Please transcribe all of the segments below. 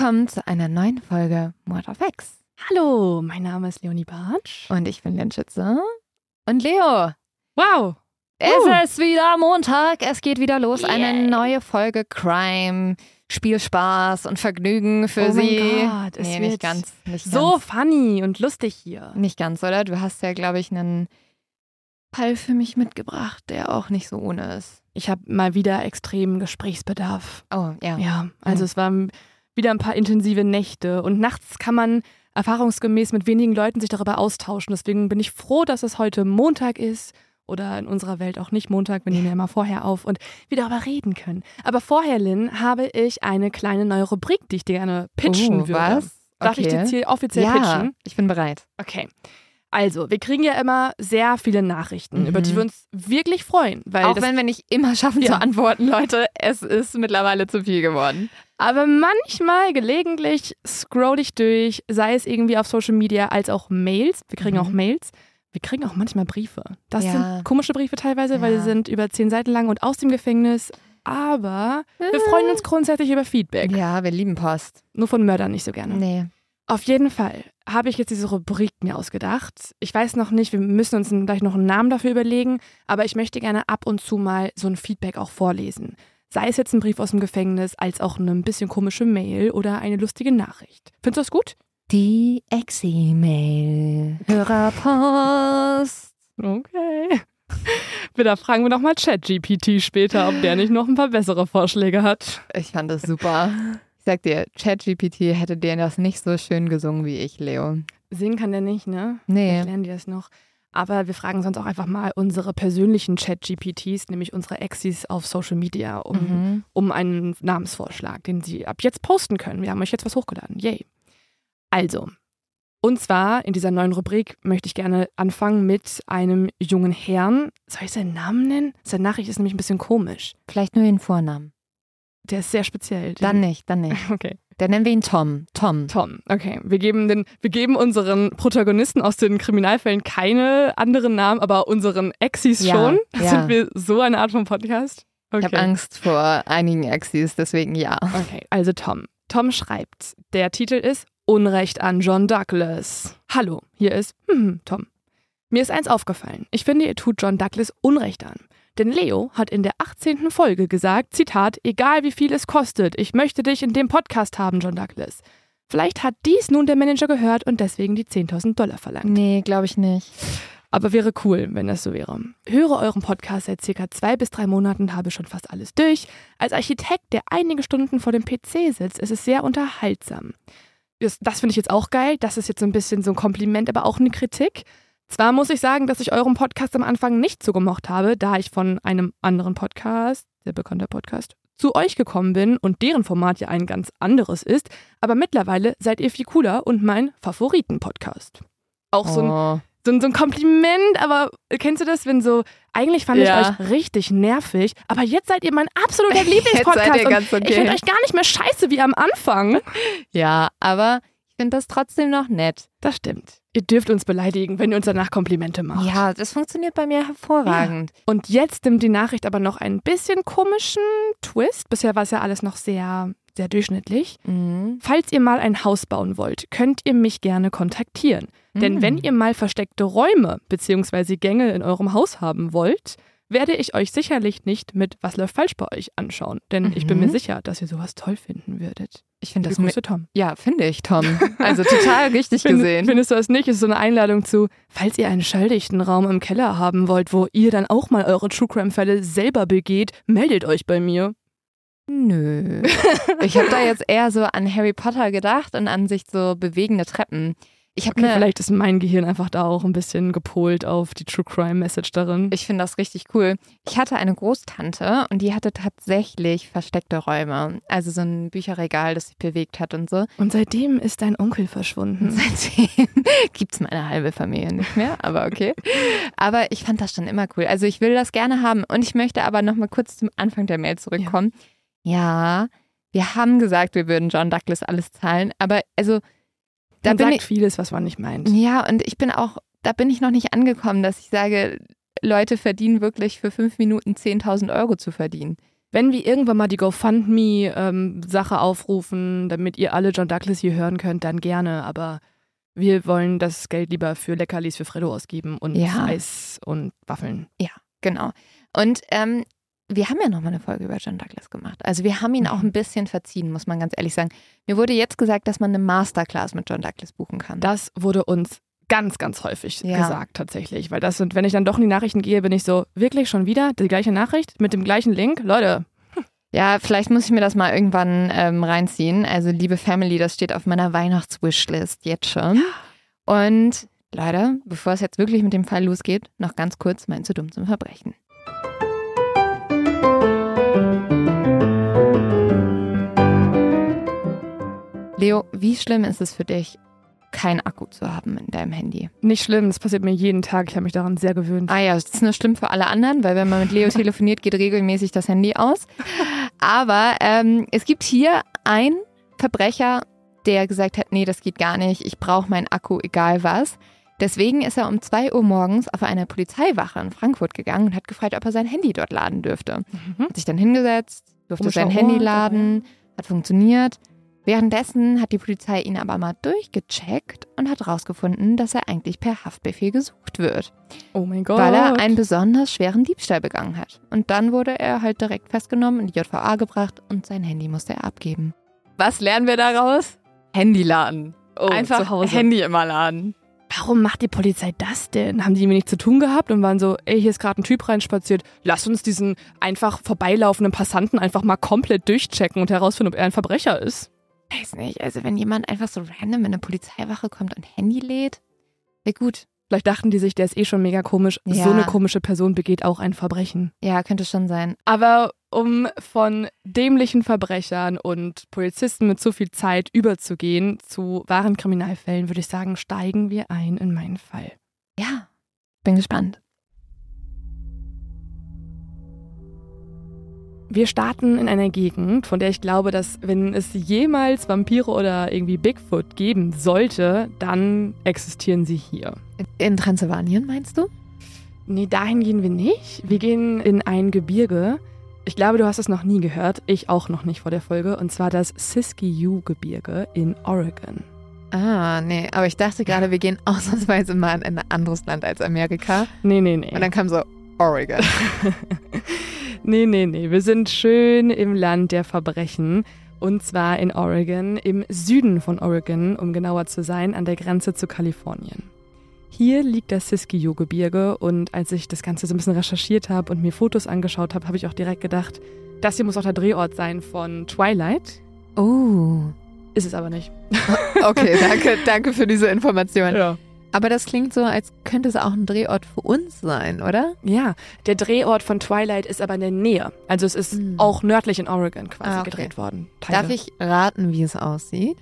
Willkommen zu einer neuen Folge Mord of X. Hallo, mein Name ist Leonie Bartsch. Und ich bin Len Schütze. Und Leo. Wow. Es uh. ist wieder Montag. Es geht wieder los. Yeah. Eine neue Folge Crime. Spielspaß und Vergnügen für oh sie. Mein Gott, es nee, nicht ganz. Nicht so ganz. funny und lustig hier. Nicht ganz, oder? Du hast ja, glaube ich, einen Fall für mich mitgebracht, der auch nicht so ohne ist. Ich habe mal wieder extremen Gesprächsbedarf. Oh, ja. Ja, also mhm. es waren wieder ein paar intensive Nächte und nachts kann man erfahrungsgemäß mit wenigen Leuten sich darüber austauschen. Deswegen bin ich froh, dass es heute Montag ist oder in unserer Welt auch nicht Montag, wir nehmen ja immer vorher auf und wir darüber reden können. Aber vorher, Lynn, habe ich eine kleine neue Rubrik, die ich dir gerne pitchen oh, würde. Was? Darf okay. ich dir hier offiziell ja, pitchen? Ich bin bereit. Okay. Also, wir kriegen ja immer sehr viele Nachrichten, mhm. über die wir uns wirklich freuen. Weil Auch wenn wir nicht immer schaffen ja. zu antworten, Leute, es ist mittlerweile zu viel geworden. Aber manchmal, gelegentlich, scroll ich durch, sei es irgendwie auf Social Media als auch Mails. Wir kriegen mhm. auch Mails. Wir kriegen auch manchmal Briefe. Das ja. sind komische Briefe teilweise, ja. weil sie sind über zehn Seiten lang und aus dem Gefängnis. Aber wir freuen uns grundsätzlich über Feedback. Ja, wir lieben Post. Nur von Mördern nicht so gerne. Nee. Auf jeden Fall habe ich jetzt diese Rubrik mir ausgedacht. Ich weiß noch nicht, wir müssen uns gleich noch einen Namen dafür überlegen, aber ich möchte gerne ab und zu mal so ein Feedback auch vorlesen. Sei es jetzt ein Brief aus dem Gefängnis, als auch eine ein bisschen komische Mail oder eine lustige Nachricht. Findest du das gut? Die Exi-Mail. Hörerpost. Okay. Wieder fragen wir nochmal ChatGPT später, ob der nicht noch ein paar bessere Vorschläge hat. Ich fand das super. Ich sag dir, ChatGPT hätte dir das nicht so schön gesungen wie ich, Leo. Singen kann der nicht, ne? Nee. Vielleicht lernen die das noch. Aber wir fragen sonst auch einfach mal unsere persönlichen Chat-GPTs, nämlich unsere Exis auf Social Media, um, mhm. um einen Namensvorschlag, den sie ab jetzt posten können. Wir haben euch jetzt was hochgeladen. Yay. Also, und zwar in dieser neuen Rubrik möchte ich gerne anfangen mit einem jungen Herrn. Soll ich seinen Namen nennen? Seine Nachricht ist nämlich ein bisschen komisch. Vielleicht nur den Vornamen. Der ist sehr speziell. Dann nicht, dann nicht. Okay. Dann nennen wir ihn Tom. Tom. Tom, okay. Wir geben, den, wir geben unseren Protagonisten aus den Kriminalfällen keine anderen Namen, aber unseren Exis ja, schon. Ja. Sind wir so eine Art von Podcast? Okay. Ich habe Angst vor einigen Exis, deswegen ja. Okay, also Tom. Tom schreibt, der Titel ist Unrecht an John Douglas. Hallo, hier ist hm, Tom. Mir ist eins aufgefallen. Ich finde, ihr tut John Douglas Unrecht an. Denn Leo hat in der 18. Folge gesagt, Zitat, egal wie viel es kostet, ich möchte dich in dem Podcast haben, John Douglas. Vielleicht hat dies nun der Manager gehört und deswegen die 10.000 Dollar verlangt. Nee, glaube ich nicht. Aber wäre cool, wenn das so wäre. Höre euren Podcast seit circa zwei bis drei Monaten und habe schon fast alles durch. Als Architekt, der einige Stunden vor dem PC sitzt, ist es sehr unterhaltsam das, das finde ich jetzt auch geil. Das ist jetzt so ein bisschen so ein Kompliment, aber auch eine Kritik. Zwar muss ich sagen, dass ich euren Podcast am Anfang nicht so gemocht habe, da ich von einem anderen Podcast, sehr bekannter Podcast, zu euch gekommen bin und deren Format ja ein ganz anderes ist, aber mittlerweile seid ihr viel cooler und mein Favoriten-Podcast. Auch so ein oh so, so ein Kompliment, aber kennst du das, wenn so, eigentlich fand ja. ich euch richtig nervig, aber jetzt seid ihr mein absoluter Lieblingspodcast. seid ihr ganz okay. Ich finde euch gar nicht mehr scheiße wie am Anfang. Ja, aber finde das trotzdem noch nett. Das stimmt. Ihr dürft uns beleidigen, wenn ihr uns danach Komplimente macht. Ja, das funktioniert bei mir hervorragend. Ja. Und jetzt nimmt die Nachricht aber noch einen bisschen komischen Twist. Bisher war es ja alles noch sehr sehr durchschnittlich. Mhm. Falls ihr mal ein Haus bauen wollt, könnt ihr mich gerne kontaktieren. Mhm. Denn wenn ihr mal versteckte Räume bzw. Gänge in eurem Haus haben wollt, werde ich euch sicherlich nicht mit Was läuft falsch bei euch anschauen. Denn mhm. ich bin mir mhm. sicher, dass ihr sowas toll finden würdet. Ich finde das Grüße, Tom. Ja, finde ich, Tom. Also total richtig Find, gesehen. Findest du das nicht? Ist so eine Einladung zu, falls ihr einen schalldichten Raum im Keller haben wollt, wo ihr dann auch mal eure True Crime Fälle selber begeht, meldet euch bei mir. Nö. Ich habe da jetzt eher so an Harry Potter gedacht und an sich so bewegende Treppen. Ich okay, ne, vielleicht ist mein Gehirn einfach da auch ein bisschen gepolt auf die True Crime Message darin. Ich finde das richtig cool. Ich hatte eine Großtante und die hatte tatsächlich versteckte Räume. Also so ein Bücherregal, das sich bewegt hat und so. Und seitdem ist dein Onkel verschwunden. Seitdem gibt es meine halbe Familie nicht mehr, aber okay. Aber ich fand das schon immer cool. Also ich will das gerne haben und ich möchte aber nochmal kurz zum Anfang der Mail zurückkommen. Ja. Ja, wir haben gesagt, wir würden John Douglas alles zahlen, aber also da man bin sagt ich vieles, was man nicht meint. Ja, und ich bin auch, da bin ich noch nicht angekommen, dass ich sage, Leute verdienen wirklich für fünf Minuten 10.000 Euro zu verdienen. Wenn wir irgendwann mal die GoFundMe-Sache ähm, aufrufen, damit ihr alle John Douglas hier hören könnt, dann gerne. Aber wir wollen das Geld lieber für Leckerlis für Fredo ausgeben und ja. Eis und Waffeln. Ja, genau. Und ähm, wir haben ja noch mal eine Folge über John Douglas gemacht. Also wir haben ihn auch mhm. ein bisschen verziehen, muss man ganz ehrlich sagen. Mir wurde jetzt gesagt, dass man eine Masterclass mit John Douglas buchen kann. Das wurde uns ganz, ganz häufig ja. gesagt tatsächlich. Weil das sind, wenn ich dann doch in die Nachrichten gehe, bin ich so, wirklich schon wieder die gleiche Nachricht mit dem gleichen Link? Leute. Ja, vielleicht muss ich mir das mal irgendwann ähm, reinziehen. Also liebe Family, das steht auf meiner Weihnachtswishlist jetzt schon. Und leider, bevor es jetzt wirklich mit dem Fall losgeht, noch ganz kurz mein zu dumm zum Verbrechen. Leo, wie schlimm ist es für dich, keinen Akku zu haben in deinem Handy? Nicht schlimm, das passiert mir jeden Tag. Ich habe mich daran sehr gewöhnt. Ah ja, das ist nur schlimm für alle anderen, weil wenn man mit Leo telefoniert, geht regelmäßig das Handy aus. Aber ähm, es gibt hier einen Verbrecher, der gesagt hat, nee, das geht gar nicht, ich brauche meinen Akku, egal was. Deswegen ist er um 2 Uhr morgens auf eine Polizeiwache in Frankfurt gegangen und hat gefragt, ob er sein Handy dort laden dürfte. Mhm. Hat sich dann hingesetzt, durfte um sein Handy laden, hat funktioniert. Währenddessen hat die Polizei ihn aber mal durchgecheckt und hat herausgefunden, dass er eigentlich per Haftbefehl gesucht wird. Oh mein Gott. Weil er einen besonders schweren Diebstahl begangen hat. Und dann wurde er halt direkt festgenommen, in die JVA gebracht und sein Handy musste er abgeben. Was lernen wir daraus? Handy laden. Oh, Einfach Handy immer laden. Warum macht die Polizei das denn? Haben die mir nichts zu tun gehabt und waren so, ey, hier ist gerade ein Typ reinspaziert, lass uns diesen einfach vorbeilaufenden Passanten einfach mal komplett durchchecken und herausfinden, ob er ein Verbrecher ist? Weiß nicht, also wenn jemand einfach so random in eine Polizeiwache kommt und Handy lädt, wäre gut. Vielleicht dachten die sich, der ist eh schon mega komisch. Ja. So eine komische Person begeht auch ein Verbrechen. Ja, könnte schon sein. Aber um von dämlichen Verbrechern und Polizisten mit zu viel Zeit überzugehen zu wahren Kriminalfällen, würde ich sagen, steigen wir ein in meinen Fall. Ja, bin gespannt. Wir starten in einer Gegend, von der ich glaube, dass wenn es jemals Vampire oder irgendwie Bigfoot geben sollte, dann existieren sie hier. In Transsilvanien meinst du? Nee, dahin gehen wir nicht. Wir gehen in ein Gebirge. Ich glaube, du hast es noch nie gehört. Ich auch noch nicht vor der Folge. Und zwar das Siskiyou-Gebirge in Oregon. Ah, nee, aber ich dachte gerade, wir gehen ausnahmsweise mal in ein anderes Land als Amerika. Nee, nee, nee. Und dann kam so Oregon. Nee, nee, nee. Wir sind schön im Land der Verbrechen. Und zwar in Oregon, im Süden von Oregon, um genauer zu sein, an der Grenze zu Kalifornien. Hier liegt das Siskiyou-Gebirge und als ich das Ganze so ein bisschen recherchiert habe und mir Fotos angeschaut habe, habe ich auch direkt gedacht, das hier muss auch der Drehort sein von Twilight. Oh. Ist es aber nicht. Okay, danke, danke für diese Information. Ja. Aber das klingt so, als könnte es auch ein Drehort für uns sein, oder? Ja, der Drehort von Twilight ist aber in der Nähe. Also es ist hm. auch nördlich in Oregon quasi ah, okay. gedreht worden. Teile. Darf ich raten, wie es aussieht?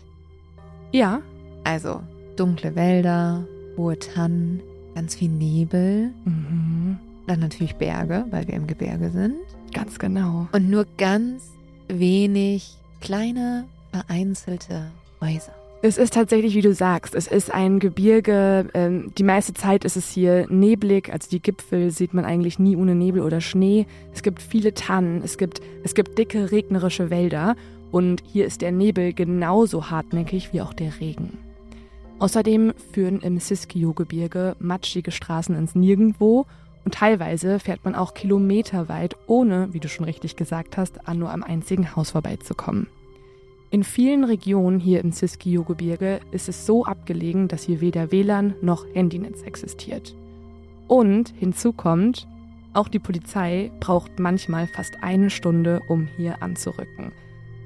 Ja. Also dunkle Wälder, hohe Tannen, ganz viel Nebel. Mhm. Dann natürlich Berge, weil wir im Gebirge sind. Ganz genau. Und nur ganz wenig kleine, vereinzelte Häuser. Es ist tatsächlich, wie du sagst, es ist ein Gebirge. Ähm, die meiste Zeit ist es hier neblig, also die Gipfel sieht man eigentlich nie ohne Nebel oder Schnee. Es gibt viele Tannen, es gibt, es gibt dicke regnerische Wälder und hier ist der Nebel genauso hartnäckig wie auch der Regen. Außerdem führen im Siskiyou-Gebirge matschige Straßen ins Nirgendwo und teilweise fährt man auch kilometerweit, ohne, wie du schon richtig gesagt hast, an nur einem einzigen Haus vorbeizukommen. In vielen Regionen hier im Siskiyou-Gebirge ist es so abgelegen, dass hier weder WLAN noch Handynetz existiert. Und hinzu kommt, auch die Polizei braucht manchmal fast eine Stunde, um hier anzurücken.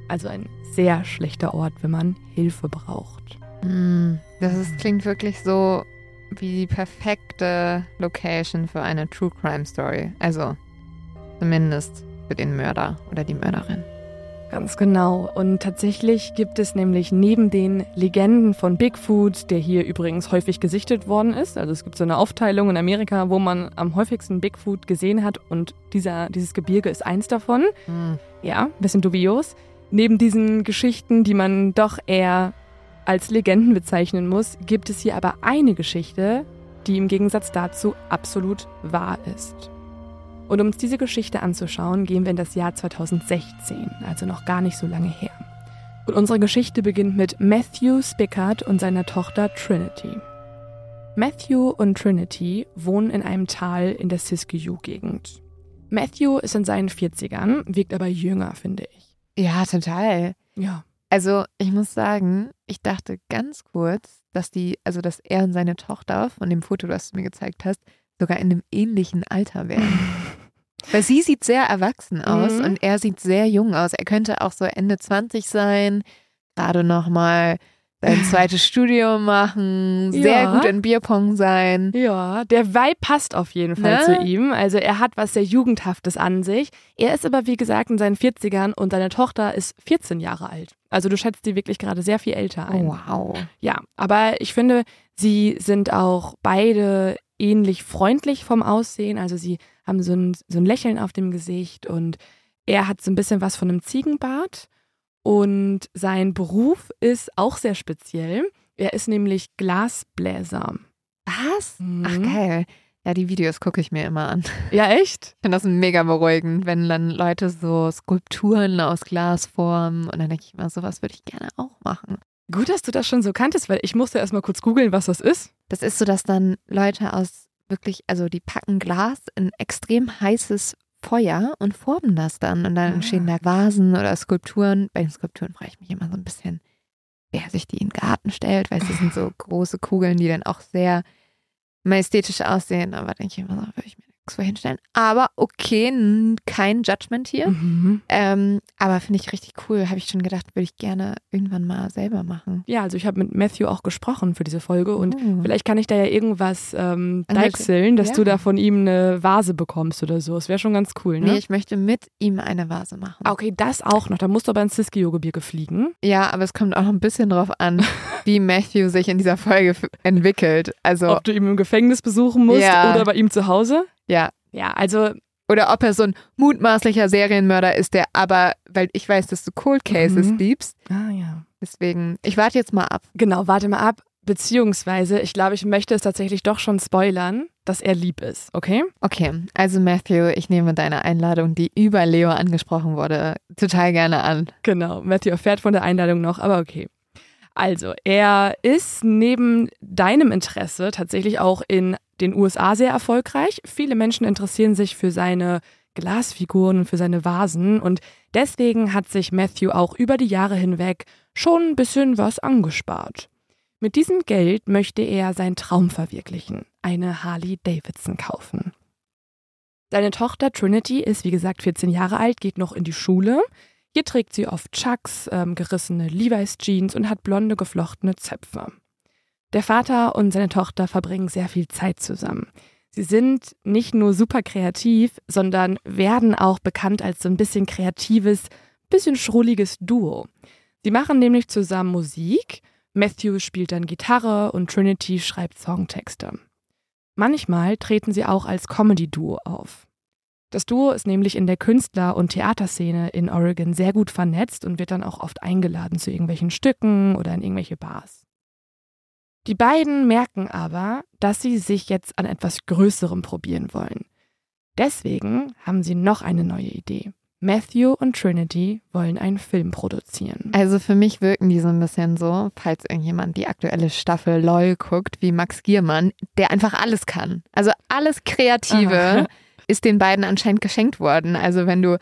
Also ein sehr schlechter Ort, wenn man Hilfe braucht. Hm, das ist, klingt wirklich so wie die perfekte Location für eine True Crime Story. Also zumindest für den Mörder oder die Mörderin. Ganz genau. Und tatsächlich gibt es nämlich neben den Legenden von Bigfoot, der hier übrigens häufig gesichtet worden ist, also es gibt so eine Aufteilung in Amerika, wo man am häufigsten Bigfoot gesehen hat und dieser, dieses Gebirge ist eins davon. Mhm. Ja, bisschen dubios. Neben diesen Geschichten, die man doch eher als Legenden bezeichnen muss, gibt es hier aber eine Geschichte, die im Gegensatz dazu absolut wahr ist. Und um uns diese Geschichte anzuschauen, gehen wir in das Jahr 2016, also noch gar nicht so lange her. Und unsere Geschichte beginnt mit Matthew Spickard und seiner Tochter Trinity. Matthew und Trinity wohnen in einem Tal in der Siskiyou-Gegend. Matthew ist in seinen 40ern, wirkt aber jünger, finde ich. Ja, total. Ja. Also, ich muss sagen, ich dachte ganz kurz, dass die, also dass er und seine Tochter von dem Foto, das du mir gezeigt hast, sogar in einem ähnlichen Alter wären. Weil sie sieht sehr erwachsen aus Mhm. und er sieht sehr jung aus. Er könnte auch so Ende 20 sein, gerade nochmal sein zweites Studium machen, sehr Ja. gut in Bierpong sein. Ja, der Vibe passt auf jeden Fall Ne? zu ihm. Also er hat was sehr Jugendhaftes an sich. Er ist aber, wie gesagt, in seinen 40ern und seine Tochter ist 14 Jahre alt. Also du schätzt sie wirklich gerade sehr viel älter ein. Wow. Ja, aber ich finde, sie sind auch beide ähnlich freundlich vom Aussehen. Also sie haben so ein, so ein Lächeln auf dem Gesicht und er hat so ein bisschen was von einem Ziegenbart. Und sein Beruf ist auch sehr speziell. Er ist nämlich Glasbläser. Was? Mhm. Ach, geil. Ja, die Videos gucke ich mir immer an. Ja, echt? Ich finde das mega beruhigend, wenn dann Leute so Skulpturen aus Glas formen. Und dann denke ich immer, sowas würde ich gerne auch machen. Gut, dass du das schon so kanntest, weil ich musste erst mal kurz googeln, was das ist. Das ist so, dass dann Leute aus wirklich, also die packen Glas in extrem heißes Feuer und formen das dann. Und dann Ah. entstehen da Vasen oder Skulpturen. Bei den Skulpturen frage ich mich immer so ein bisschen, wer sich die in den Garten stellt, weil es sind so große Kugeln, die dann auch sehr majestätisch aussehen. Aber denke ich immer so, würde ich mir vor hinstellen. Aber okay, kein Judgment hier. Mhm. Ähm, aber finde ich richtig cool. Habe ich schon gedacht, würde ich gerne irgendwann mal selber machen. Ja, also ich habe mit Matthew auch gesprochen für diese Folge und Oh. vielleicht kann ich da ja irgendwas ähm, deichseln, dass ja. du da von ihm eine Vase bekommst oder so. Das wäre schon ganz cool, ne? Nee, ich möchte mit ihm eine Vase machen. Okay, das auch noch. Da musst du aber ins Siskiyou-Gebirge fliegen. Ja, aber es kommt auch ein bisschen drauf an, wie Matthew sich in dieser Folge entwickelt. Also, Ob du ihn im Gefängnis besuchen musst Ja. oder bei ihm zu Hause. Ja. Ja, also Oder ob er so ein mutmaßlicher Serienmörder ist, der aber, weil ich weiß, dass du Cold Cases Mhm. liebst, Ah ja. deswegen, ich warte jetzt mal ab. Genau, warte mal ab. Beziehungsweise, ich glaube, ich möchte es tatsächlich doch schon spoilern, dass er lieb ist, okay? Okay, also Matthew, ich nehme deine Einladung, die über Leo angesprochen wurde, total gerne an. Genau, Matthew erfährt von der Einladung noch, aber okay. Also, er ist neben deinem Interesse tatsächlich auch in den USA sehr erfolgreich. Viele Menschen interessieren sich für seine Glasfiguren und für seine Vasen und deswegen hat sich Matthew auch über die Jahre hinweg schon ein bisschen was angespart. Mit diesem Geld möchte er seinen Traum verwirklichen, eine Harley Davidson kaufen. Seine Tochter Trinity ist, wie gesagt, 14 Jahre alt, geht noch in die Schule. Hier trägt sie oft Chucks, ähm, gerissene Levi's Jeans und hat blonde geflochtene Zöpfe. Der Vater und seine Tochter verbringen sehr viel Zeit zusammen. Sie sind nicht nur super kreativ, sondern werden auch bekannt als so ein bisschen kreatives, bisschen schrulliges Duo. Sie machen nämlich zusammen Musik. Matthew spielt dann Gitarre und Trinity schreibt Songtexte. Manchmal treten sie auch als Comedy-Duo auf. Das Duo ist nämlich in der Künstler- und Theaterszene in Oregon sehr gut vernetzt und wird dann auch oft eingeladen zu irgendwelchen Stücken oder in irgendwelche Bars. Die beiden merken aber, dass sie sich jetzt an etwas Größerem probieren wollen. Deswegen haben sie noch eine neue Idee. Matthew und Trinity wollen einen Film produzieren. Also für mich wirken die so ein bisschen so, falls irgendjemand die aktuelle Staffel LOL guckt, wie Max Giermann, der einfach alles kann. Also alles Kreative Aha. ist den beiden anscheinend geschenkt worden. Also wenn du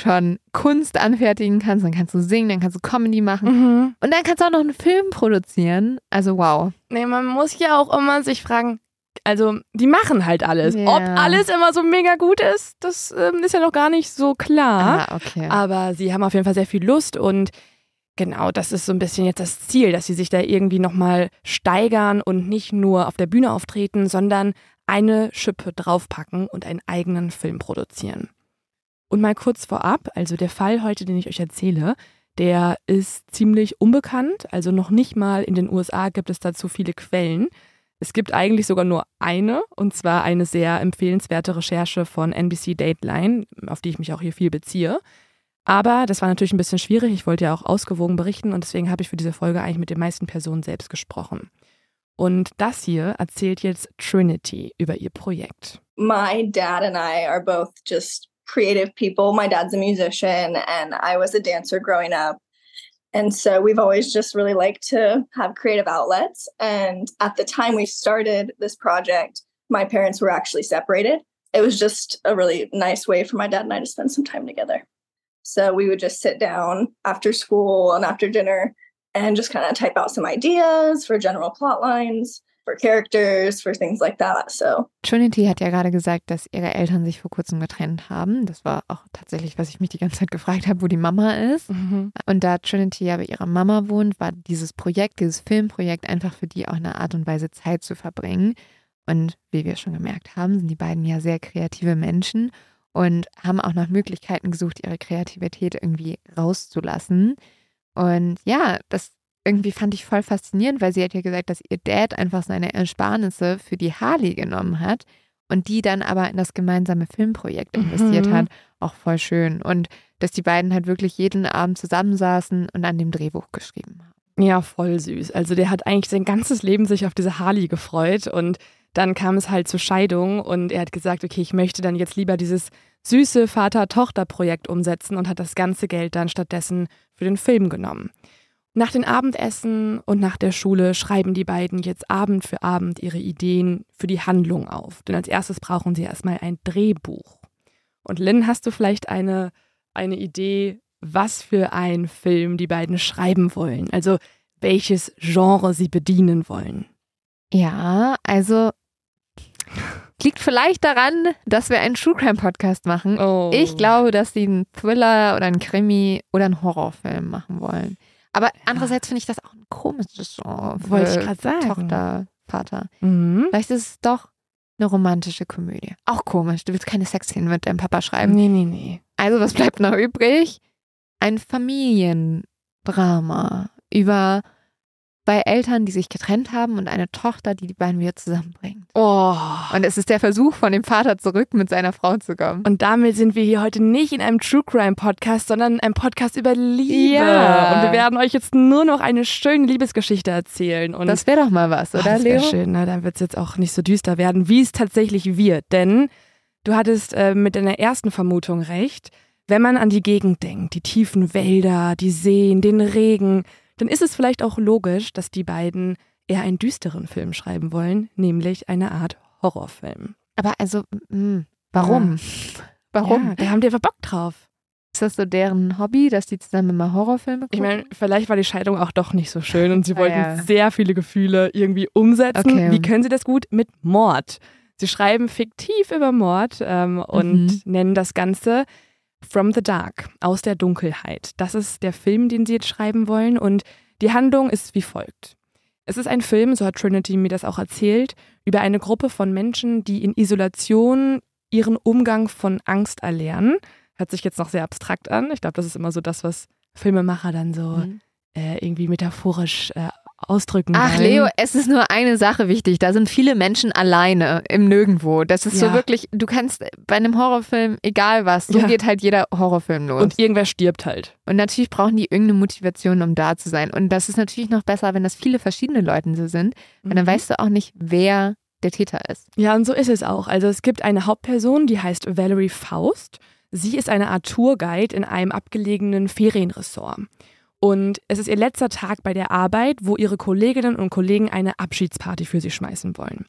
schon Kunst anfertigen kannst, dann kannst du singen, dann kannst du Comedy machen Mhm. und dann kannst du auch noch einen Film produzieren. Also wow. Nee, man muss ja auch immer sich fragen, also die machen halt alles. Ja. Ob alles immer so mega gut ist, das ähm, ist ja noch gar nicht so klar. Ah, okay. Aber sie haben auf jeden Fall sehr viel Lust und genau, das ist so ein bisschen jetzt das Ziel, dass sie sich da irgendwie nochmal steigern und nicht nur auf der Bühne auftreten, sondern eine Schippe draufpacken und einen eigenen Film produzieren. Und mal kurz vorab, also der Fall heute, den ich euch erzähle, der ist ziemlich unbekannt, also noch nicht mal in den USA gibt es dazu viele Quellen. Es gibt eigentlich sogar nur eine, und zwar eine sehr empfehlenswerte Recherche von NBC Dateline, auf die ich mich auch hier viel beziehe. Aber das war natürlich ein bisschen schwierig. Ich wollte ja auch ausgewogen berichten und deswegen habe ich für diese Folge eigentlich mit den meisten Personen selbst gesprochen. Und das hier erzählt jetzt Trinity über ihr Projekt. my dad and I are both just creative people. My dad's a musician, and I was a dancer growing up. And so we've always just really liked to have creative outlets. And at the time we started this project, my parents were actually separated. It was just a really nice way for my dad and I to spend some time together. So we would just sit down after school and after dinner and just kind of type out some ideas for general plot lines for characters, for things like that. So. Trinity hat ja gerade gesagt, dass ihre Eltern sich vor kurzem getrennt haben. Das war auch tatsächlich, was ich mich die ganze Zeit gefragt habe, wo die Mama ist. Mhm. Und da Trinity ja bei ihrer Mama wohnt, war dieses Projekt, dieses Filmprojekt einfach für die auch eine Art und Weise Zeit zu verbringen. Und wie wir schon gemerkt haben, sind die beiden ja sehr kreative Menschen und haben auch nach Möglichkeiten gesucht, ihre Kreativität irgendwie rauszulassen. Und ja, das irgendwie fand ich voll faszinierend, weil sie hat ja gesagt, dass ihr Dad einfach seine Ersparnisse für die Harley genommen hat und die dann aber in das gemeinsame Filmprojekt investiert mhm. hat. Auch voll schön. Und dass die beiden halt wirklich jeden Abend zusammensaßen und an dem Drehbuch geschrieben haben. Ja, voll süß. Also der hat eigentlich sein ganzes Leben sich auf diese Harley gefreut und dann kam es halt zur Scheidung und er hat gesagt, okay, ich möchte dann jetzt lieber dieses süße Vater-Tochter-Projekt umsetzen und hat das ganze Geld dann stattdessen für den Film genommen. Nach den Abendessen und nach der Schule schreiben die beiden jetzt Abend für Abend ihre Ideen für die Handlung auf. Denn als erstes brauchen sie erstmal ein Drehbuch. Und Lynn, hast du vielleicht eine, eine Idee, was für einen Film die beiden schreiben wollen? Also welches Genre sie bedienen wollen? Ja, also liegt vielleicht daran, dass wir einen True Crime Podcast machen. Oh. Ich glaube, dass sie einen Thriller oder einen Krimi oder einen Horrorfilm machen wollen. Aber andererseits finde ich das auch ein komisches Genre. Wollte ich gerade sagen. Tochter, Vater. Mhm. Vielleicht ist es doch eine romantische Komödie. Auch komisch. Du willst keine Sexszenen mit deinem Papa schreiben. Nee, nee, nee. Also, was bleibt noch übrig? Ein Familiendrama über bei Eltern, die sich getrennt haben und eine Tochter, die die beiden wieder zusammenbringt. Oh. Und es ist der Versuch von dem Vater zurück mit seiner Frau zu kommen. Und damit sind wir hier heute nicht in einem True Crime Podcast, sondern einem Podcast über Liebe. Ja. Und wir werden euch jetzt nur noch eine schöne Liebesgeschichte erzählen. Und das wäre doch mal was, oder, oh, das Leo? schön, ne? Dann wird es jetzt auch nicht so düster werden, wie es tatsächlich wird. Denn du hattest äh, mit deiner ersten Vermutung recht. Wenn man an die Gegend denkt, die tiefen Wälder, die Seen, den Regen, dann ist es vielleicht auch logisch, dass die beiden eher einen düsteren Film schreiben wollen, nämlich eine Art Horrorfilm. Aber also, mh, hm, warum? Ja. Warum? Ja, da haben die einfach Bock drauf. Ist das so deren Hobby, dass die zusammen immer Horrorfilme gucken? Ich meine, vielleicht war die Scheidung auch doch nicht so schön und sie wollten ja. sehr viele Gefühle irgendwie umsetzen. Okay. Wie können sie das gut? Mit Mord. Sie schreiben fiktiv über Mord ähm, und mhm. nennen das Ganze From the Dark, aus der Dunkelheit. Das ist der Film, den sie jetzt schreiben wollen und die Handlung ist wie folgt. Es ist ein Film, so hat Trinity mir das auch erzählt, über eine Gruppe von Menschen, die in Isolation ihren Umgang von Angst erlernen. Hört sich jetzt noch sehr abstrakt an. Ich glaube, das ist immer so das, was Filmemacher dann so mhm. äh, irgendwie metaphorisch äh, ausdrücken Ach, wollen. Leo, es ist nur eine Sache wichtig. Da sind viele Menschen alleine im Nirgendwo. Das ist ja. so wirklich, du kannst bei einem Horrorfilm, egal was, so ja. geht halt jeder Horrorfilm los. Und irgendwer stirbt halt. Und natürlich brauchen die irgendeine Motivation, um da zu sein. Und das ist natürlich noch besser, wenn das viele verschiedene Leute so sind. Und mhm. dann weißt du auch nicht, wer der Täter ist. Ja, und so ist es auch. Also es gibt eine Hauptperson, die heißt Valerie Faust. Sie ist eine Art Tourguide in einem abgelegenen Ferienressort. Und es ist ihr letzter Tag bei der Arbeit, wo ihre Kolleginnen und Kollegen eine Abschiedsparty für sie schmeißen wollen.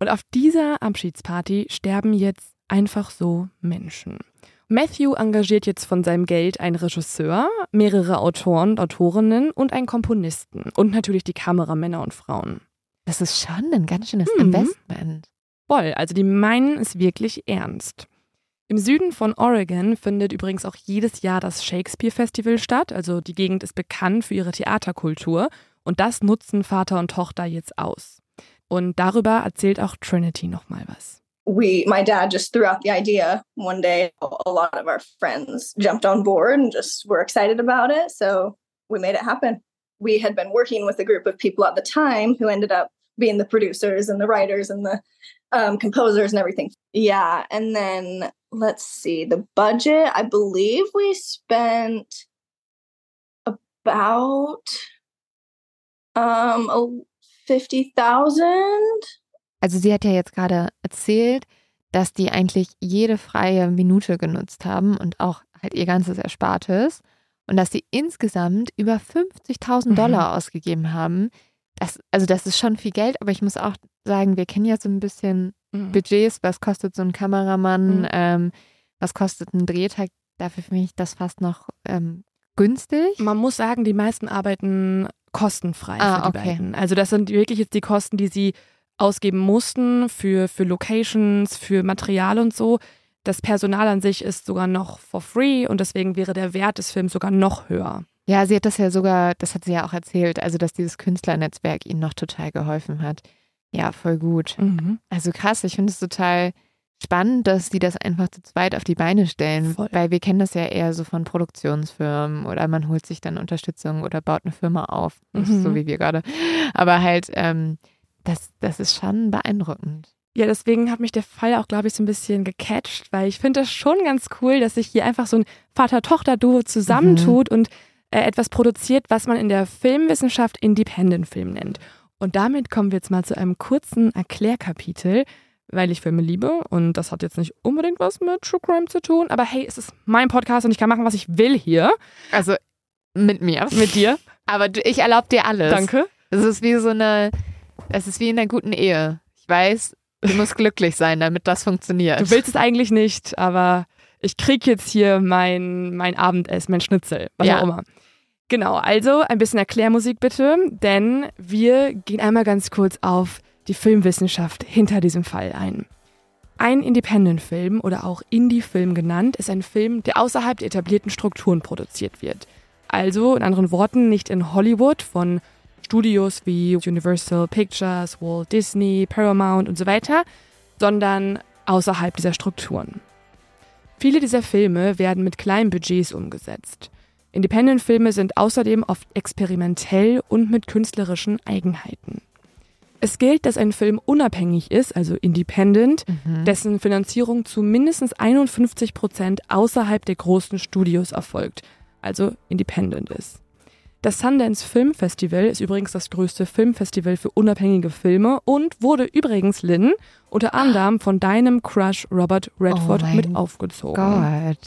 Und auf dieser Abschiedsparty sterben jetzt einfach so Menschen. Matthew engagiert jetzt von seinem Geld einen Regisseur, mehrere Autoren und Autorinnen und einen Komponisten und natürlich die Kameramänner und Frauen. Das ist schon ein ganz schönes mhm. Investment. Voll, also die meinen es wirklich ernst. Im Süden von Oregon findet übrigens auch jedes Jahr das Shakespeare Festival statt. Also die Gegend ist bekannt für ihre Theaterkultur und das nutzen Vater und Tochter jetzt aus. Und darüber erzählt auch Trinity nochmal was. We, my dad just threw out the idea one day. A lot of our friends jumped on board and just were excited about it. So we made it happen. We had been working with a group of people at the time who ended up being the producers and the writers and the um, composers and everything. Yeah. And then let's see, the budget, I believe we spent about um, 50.000. Also sie hat ja jetzt gerade erzählt, dass die eigentlich jede freie Minute genutzt haben und auch halt ihr ganzes Erspartes und dass sie insgesamt über 50.000 Dollar mhm. ausgegeben haben. Das, also das ist schon viel Geld, aber ich muss auch sagen, wir kennen ja so ein bisschen mhm. Budgets, was kostet so ein Kameramann, mhm. ähm, was kostet ein Drehtag. Dafür finde ich das fast noch ähm, günstig. Man muss sagen, die meisten arbeiten kostenfrei ah, für die okay. beiden. Also das sind wirklich jetzt die Kosten, die sie ausgeben mussten für, für Locations, für Material und so. Das Personal an sich ist sogar noch for free und deswegen wäre der Wert des Films sogar noch höher. Ja, sie hat das ja sogar, das hat sie ja auch erzählt, also dass dieses Künstlernetzwerk ihnen noch total geholfen hat. Ja, voll gut. Mhm. Also krass, ich finde es total spannend, dass sie das einfach zu zweit auf die Beine stellen, voll. weil wir kennen das ja eher so von Produktionsfirmen oder man holt sich dann Unterstützung oder baut eine Firma auf, mhm. so wie wir gerade. Aber halt, ähm, das, das ist schon beeindruckend. Ja, deswegen hat mich der Fall auch, glaube ich, so ein bisschen gecatcht, weil ich finde das schon ganz cool, dass sich hier einfach so ein Vater-Tochter-Duo zusammentut mhm. und äh, etwas produziert, was man in der Filmwissenschaft Independent Film nennt. Und damit kommen wir jetzt mal zu einem kurzen Erklärkapitel, weil ich Filme liebe und das hat jetzt nicht unbedingt was mit True Crime zu tun, aber hey, es ist mein Podcast und ich kann machen, was ich will hier. Also mit mir. Mit dir. Aber ich erlaube dir alles. Danke. Es ist wie so eine, es ist wie in einer guten Ehe. Ich weiß, du musst glücklich sein, damit das funktioniert. Du willst es eigentlich nicht, aber ich krieg jetzt hier mein, mein Abendessen, mein Schnitzel, was ja. auch immer. Genau, also ein bisschen Erklärmusik bitte, denn wir gehen einmal ganz kurz auf die Filmwissenschaft hinter diesem Fall ein. Ein Independent-Film oder auch Indie-Film genannt ist ein Film, der außerhalb der etablierten Strukturen produziert wird. Also in anderen Worten nicht in Hollywood von Studios wie Universal Pictures, Walt Disney, Paramount und so weiter, sondern außerhalb dieser Strukturen. Viele dieser Filme werden mit kleinen Budgets umgesetzt. Independent-Filme sind außerdem oft experimentell und mit künstlerischen Eigenheiten. Es gilt, dass ein Film unabhängig ist, also independent, mhm. dessen Finanzierung zu mindestens 51 Prozent außerhalb der großen Studios erfolgt, also independent ist. Das Sundance Film Festival ist übrigens das größte Filmfestival für unabhängige Filme und wurde übrigens, Lynn, unter anderem von deinem Crush Robert Redford oh mit aufgezogen. Gott.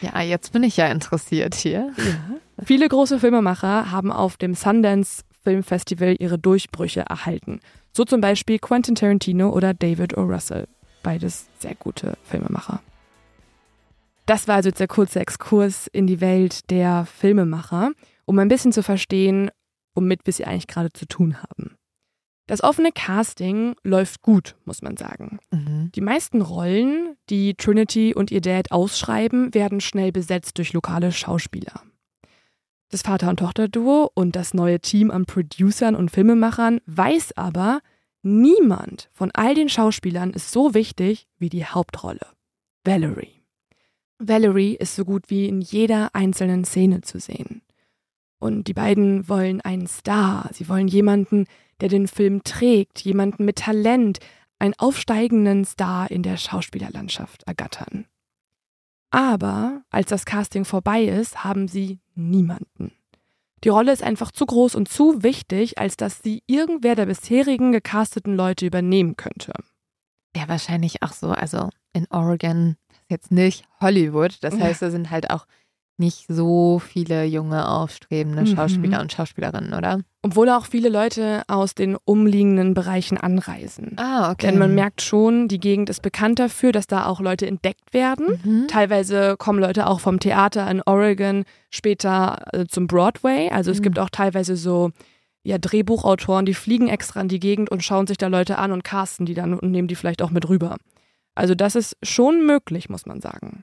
Ja, jetzt bin ich ja interessiert hier. Ja. Viele große Filmemacher haben auf dem Sundance Film Festival ihre Durchbrüche erhalten. So zum Beispiel Quentin Tarantino oder David O. Russell. Beides sehr gute Filmemacher. Das war also jetzt der kurze Exkurs in die Welt der Filmemacher um ein bisschen zu verstehen, womit wir sie eigentlich gerade zu tun haben. Das offene Casting läuft gut, muss man sagen. Mhm. Die meisten Rollen, die Trinity und ihr Dad ausschreiben, werden schnell besetzt durch lokale Schauspieler. Das Vater- und Tochter-Duo und das neue Team an Producern und Filmemachern weiß aber, niemand von all den Schauspielern ist so wichtig wie die Hauptrolle. Valerie. Valerie ist so gut wie in jeder einzelnen Szene zu sehen. Und die beiden wollen einen Star. Sie wollen jemanden, der den Film trägt, jemanden mit Talent, einen aufsteigenden Star in der Schauspielerlandschaft ergattern. Aber als das Casting vorbei ist, haben sie niemanden. Die Rolle ist einfach zu groß und zu wichtig, als dass sie irgendwer der bisherigen gecasteten Leute übernehmen könnte. Ja, wahrscheinlich auch so. Also in Oregon jetzt nicht Hollywood. Das heißt, da sind halt auch nicht so viele junge, aufstrebende mhm. Schauspieler und Schauspielerinnen, oder? Obwohl auch viele Leute aus den umliegenden Bereichen anreisen. Ah, okay. Denn man merkt schon, die Gegend ist bekannt dafür, dass da auch Leute entdeckt werden. Mhm. Teilweise kommen Leute auch vom Theater in Oregon später äh, zum Broadway. Also es mhm. gibt auch teilweise so ja, Drehbuchautoren, die fliegen extra in die Gegend und schauen sich da Leute an und casten die dann und nehmen die vielleicht auch mit rüber. Also das ist schon möglich, muss man sagen.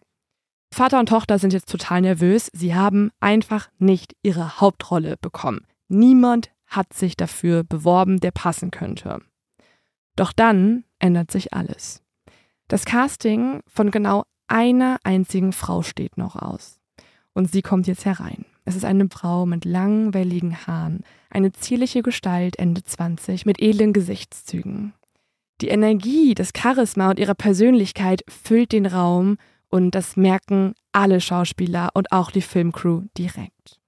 Vater und Tochter sind jetzt total nervös. Sie haben einfach nicht ihre Hauptrolle bekommen. Niemand hat sich dafür beworben, der passen könnte. Doch dann ändert sich alles. Das Casting von genau einer einzigen Frau steht noch aus. Und sie kommt jetzt herein. Es ist eine Frau mit langen, welligen Haaren, eine zierliche Gestalt, Ende 20, mit edlen Gesichtszügen. Die Energie, das Charisma und ihre Persönlichkeit füllt den Raum und das merken alle Schauspieler und auch die Filmcrew direkt.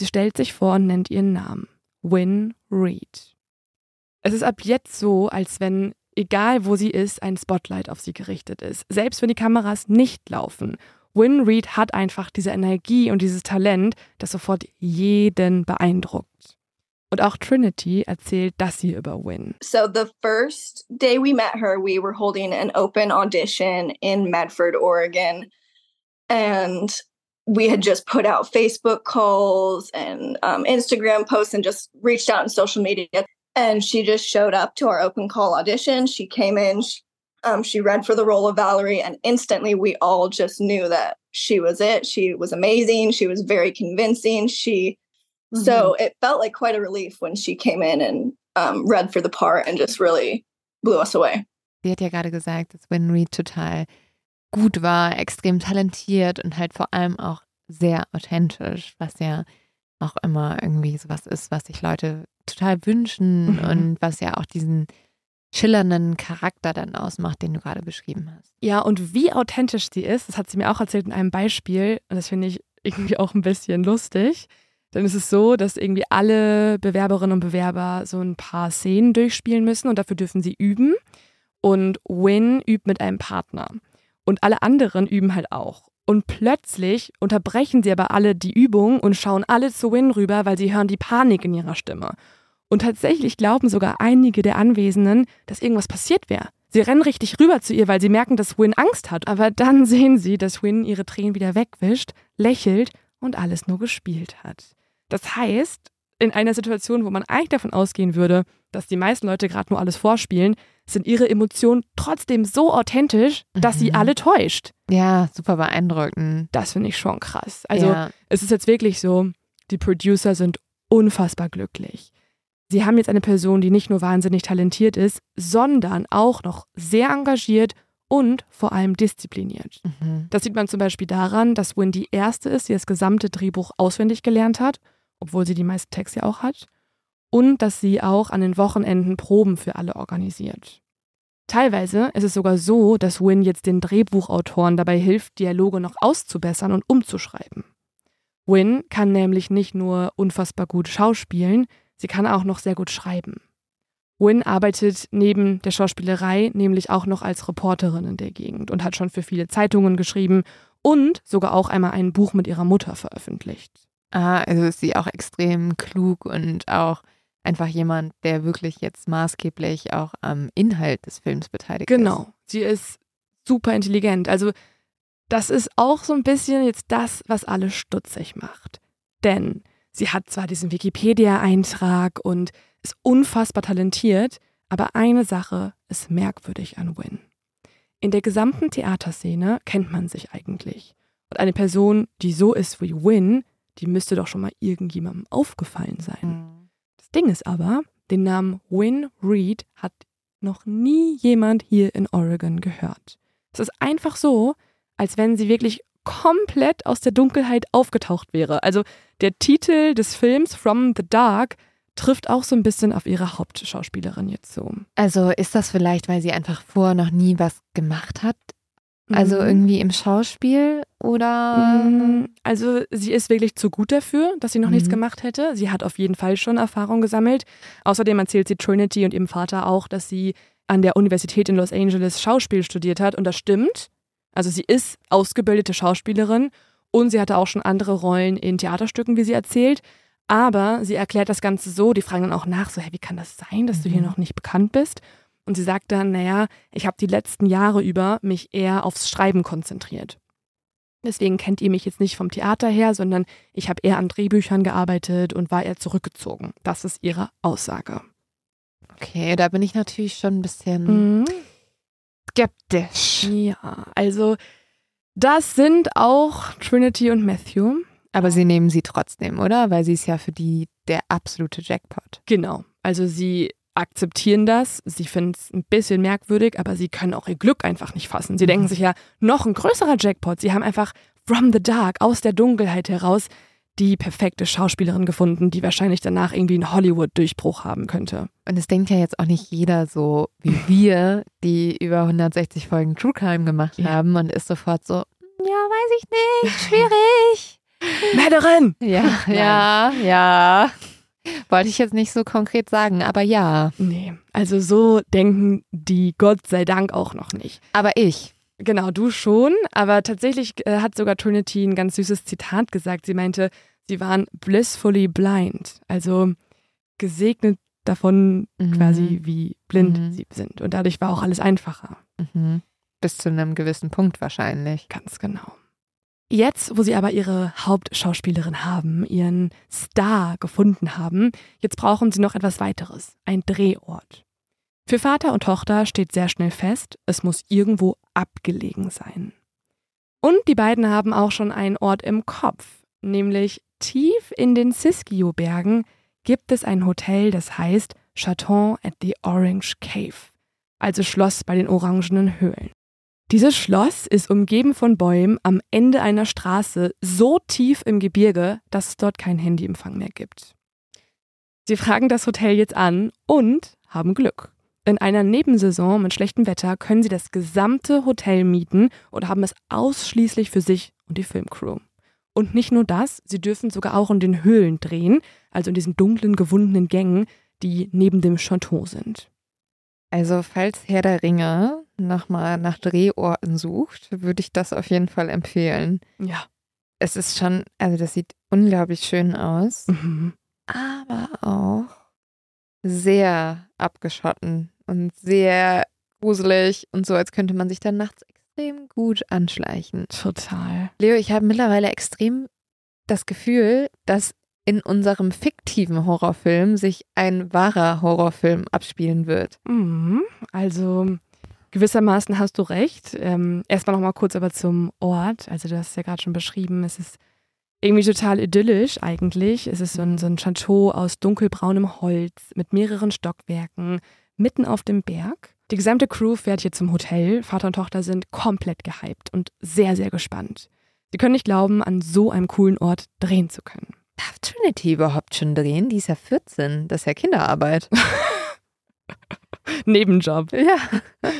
Sie stellt sich vor und nennt ihren Namen. Win Reed. Es ist ab jetzt so, als wenn egal wo sie ist, ein Spotlight auf sie gerichtet ist. Selbst wenn die Kameras nicht laufen. Win Reed hat einfach diese Energie und dieses Talent, das sofort jeden beeindruckt. Und auch Trinity erzählt das hier über Win. So the first day we met her, we were holding an open audition in Medford, Oregon. And we had just put out Facebook calls and um, Instagram posts and just reached out in social media. And she just showed up to our open call audition. She came in, she, um, she read for the role of Valerie, and instantly we all just knew that she was it. She was amazing. She was very convincing. She Mm-hmm. So it felt like quite a relief when she came in and um, read for the part and just really blew us away. Sie hat ja gerade gesagt, dass Win Reed total gut war, extrem talentiert und halt vor allem auch sehr authentisch, was ja auch immer irgendwie sowas ist, was sich Leute total wünschen mhm. und was ja auch diesen schillernden Charakter dann ausmacht, den du gerade beschrieben hast. Ja, und wie authentisch sie ist, das hat sie mir auch erzählt in einem Beispiel und das finde ich irgendwie auch ein bisschen lustig dann ist es so, dass irgendwie alle Bewerberinnen und Bewerber so ein paar Szenen durchspielen müssen und dafür dürfen sie üben. Und Win übt mit einem Partner. Und alle anderen üben halt auch. Und plötzlich unterbrechen sie aber alle die Übung und schauen alle zu Win rüber, weil sie hören die Panik in ihrer Stimme. Und tatsächlich glauben sogar einige der Anwesenden, dass irgendwas passiert wäre. Sie rennen richtig rüber zu ihr, weil sie merken, dass Win Angst hat. Aber dann sehen sie, dass Win ihre Tränen wieder wegwischt, lächelt und alles nur gespielt hat. Das heißt, in einer Situation, wo man eigentlich davon ausgehen würde, dass die meisten Leute gerade nur alles vorspielen, sind ihre Emotionen trotzdem so authentisch, dass mhm. sie alle täuscht. Ja, super beeindruckend. Das finde ich schon krass. Also ja. es ist jetzt wirklich so, die Producer sind unfassbar glücklich. Sie haben jetzt eine Person, die nicht nur wahnsinnig talentiert ist, sondern auch noch sehr engagiert und vor allem diszipliniert. Mhm. Das sieht man zum Beispiel daran, dass Win die erste ist, die das gesamte Drehbuch auswendig gelernt hat obwohl sie die meisten Texte ja auch hat. Und dass sie auch an den Wochenenden Proben für alle organisiert. Teilweise ist es sogar so, dass Win jetzt den Drehbuchautoren dabei hilft, Dialoge noch auszubessern und umzuschreiben. Win kann nämlich nicht nur unfassbar gut schauspielen, sie kann auch noch sehr gut schreiben. Win arbeitet neben der Schauspielerei nämlich auch noch als Reporterin in der Gegend und hat schon für viele Zeitungen geschrieben und sogar auch einmal ein Buch mit ihrer Mutter veröffentlicht. Ah, also ist sie auch extrem klug und auch einfach jemand, der wirklich jetzt maßgeblich auch am Inhalt des Films beteiligt genau. ist. Genau, sie ist super intelligent. Also das ist auch so ein bisschen jetzt das, was alle stutzig macht. Denn sie hat zwar diesen Wikipedia-Eintrag und ist unfassbar talentiert, aber eine Sache ist merkwürdig an Win. In der gesamten Theaterszene kennt man sich eigentlich. Und eine Person, die so ist wie Win, die müsste doch schon mal irgendjemandem aufgefallen sein. Mhm. Das Ding ist aber, den Namen Win Reed hat noch nie jemand hier in Oregon gehört. Es ist einfach so, als wenn sie wirklich komplett aus der Dunkelheit aufgetaucht wäre. Also der Titel des Films From the Dark trifft auch so ein bisschen auf ihre Hauptschauspielerin jetzt so. Also ist das vielleicht, weil sie einfach vorher noch nie was gemacht hat also mhm. irgendwie im Schauspiel oder? Mhm. Also sie ist wirklich zu gut dafür, dass sie noch mhm. nichts gemacht hätte. Sie hat auf jeden Fall schon Erfahrung gesammelt. Außerdem erzählt sie Trinity und ihrem Vater auch, dass sie an der Universität in Los Angeles Schauspiel studiert hat und das stimmt. Also sie ist ausgebildete Schauspielerin und sie hatte auch schon andere Rollen in Theaterstücken, wie sie erzählt. Aber sie erklärt das Ganze so, die fragen dann auch nach, so, hey, wie kann das sein, dass du hier mhm. noch nicht bekannt bist? Und sie sagt dann, naja, ich habe die letzten Jahre über mich eher aufs Schreiben konzentriert. Deswegen kennt ihr mich jetzt nicht vom Theater her, sondern ich habe eher an Drehbüchern gearbeitet und war eher zurückgezogen. Das ist ihre Aussage. Okay, da bin ich natürlich schon ein bisschen mhm. skeptisch. Ja, also das sind auch Trinity und Matthew. Aber sie nehmen sie trotzdem, oder? Weil sie ist ja für die der absolute Jackpot. Genau. Also sie akzeptieren das. Sie finden es ein bisschen merkwürdig, aber sie können auch ihr Glück einfach nicht fassen. Sie mhm. denken sich ja, noch ein größerer Jackpot. Sie haben einfach from the dark, aus der Dunkelheit heraus, die perfekte Schauspielerin gefunden, die wahrscheinlich danach irgendwie einen Hollywood-Durchbruch haben könnte. Und es denkt ja jetzt auch nicht jeder so wie wir, die über 160 Folgen True Crime gemacht ja. haben und ist sofort so, ja, weiß ich nicht, schwierig. Mörderin! Ja, ja, ja. Wollte ich jetzt nicht so konkret sagen, aber ja. Nee, also so denken die Gott sei Dank auch noch nicht. Aber ich. Genau, du schon, aber tatsächlich äh, hat sogar Trinity ein ganz süßes Zitat gesagt. Sie meinte, sie waren blissfully blind, also gesegnet davon Mhm. quasi, wie blind Mhm. sie sind. Und dadurch war auch alles einfacher. Mhm. Bis zu einem gewissen Punkt wahrscheinlich. Ganz genau. Jetzt, wo sie aber ihre Hauptschauspielerin haben, ihren Star gefunden haben, jetzt brauchen sie noch etwas weiteres, ein Drehort. Für Vater und Tochter steht sehr schnell fest, es muss irgendwo abgelegen sein. Und die beiden haben auch schon einen Ort im Kopf, nämlich tief in den Siskiyou-Bergen gibt es ein Hotel, das heißt Chateau at the Orange Cave, also Schloss bei den orangenen Höhlen. Dieses Schloss ist umgeben von Bäumen am Ende einer Straße so tief im Gebirge, dass es dort keinen Handyempfang mehr gibt. Sie fragen das Hotel jetzt an und haben Glück. In einer Nebensaison mit schlechtem Wetter können sie das gesamte Hotel mieten und haben es ausschließlich für sich und die Filmcrew. Und nicht nur das, sie dürfen sogar auch in den Höhlen drehen, also in diesen dunklen, gewundenen Gängen, die neben dem Chateau sind. Also, falls Herr der Ringe nochmal nach Drehorten sucht, würde ich das auf jeden Fall empfehlen. Ja. Es ist schon, also das sieht unglaublich schön aus, Mhm. aber auch sehr abgeschotten und sehr gruselig und so, als könnte man sich dann nachts extrem gut anschleichen. Total. Leo, ich habe mittlerweile extrem das Gefühl, dass in unserem fiktiven Horrorfilm sich ein wahrer Horrorfilm abspielen wird. Mhm. Also gewissermaßen hast du recht. Ähm, erstmal noch mal kurz aber zum Ort. Also du hast es ja gerade schon beschrieben. Es ist irgendwie total idyllisch eigentlich. Es ist so ein, so ein Chateau aus dunkelbraunem Holz mit mehreren Stockwerken mitten auf dem Berg. Die gesamte Crew fährt hier zum Hotel. Vater und Tochter sind komplett gehypt und sehr, sehr gespannt. Sie können nicht glauben, an so einem coolen Ort drehen zu können. Darf Trinity überhaupt schon drehen? Die ist ja 14. Das ist ja Kinderarbeit. Nebenjob. Ja.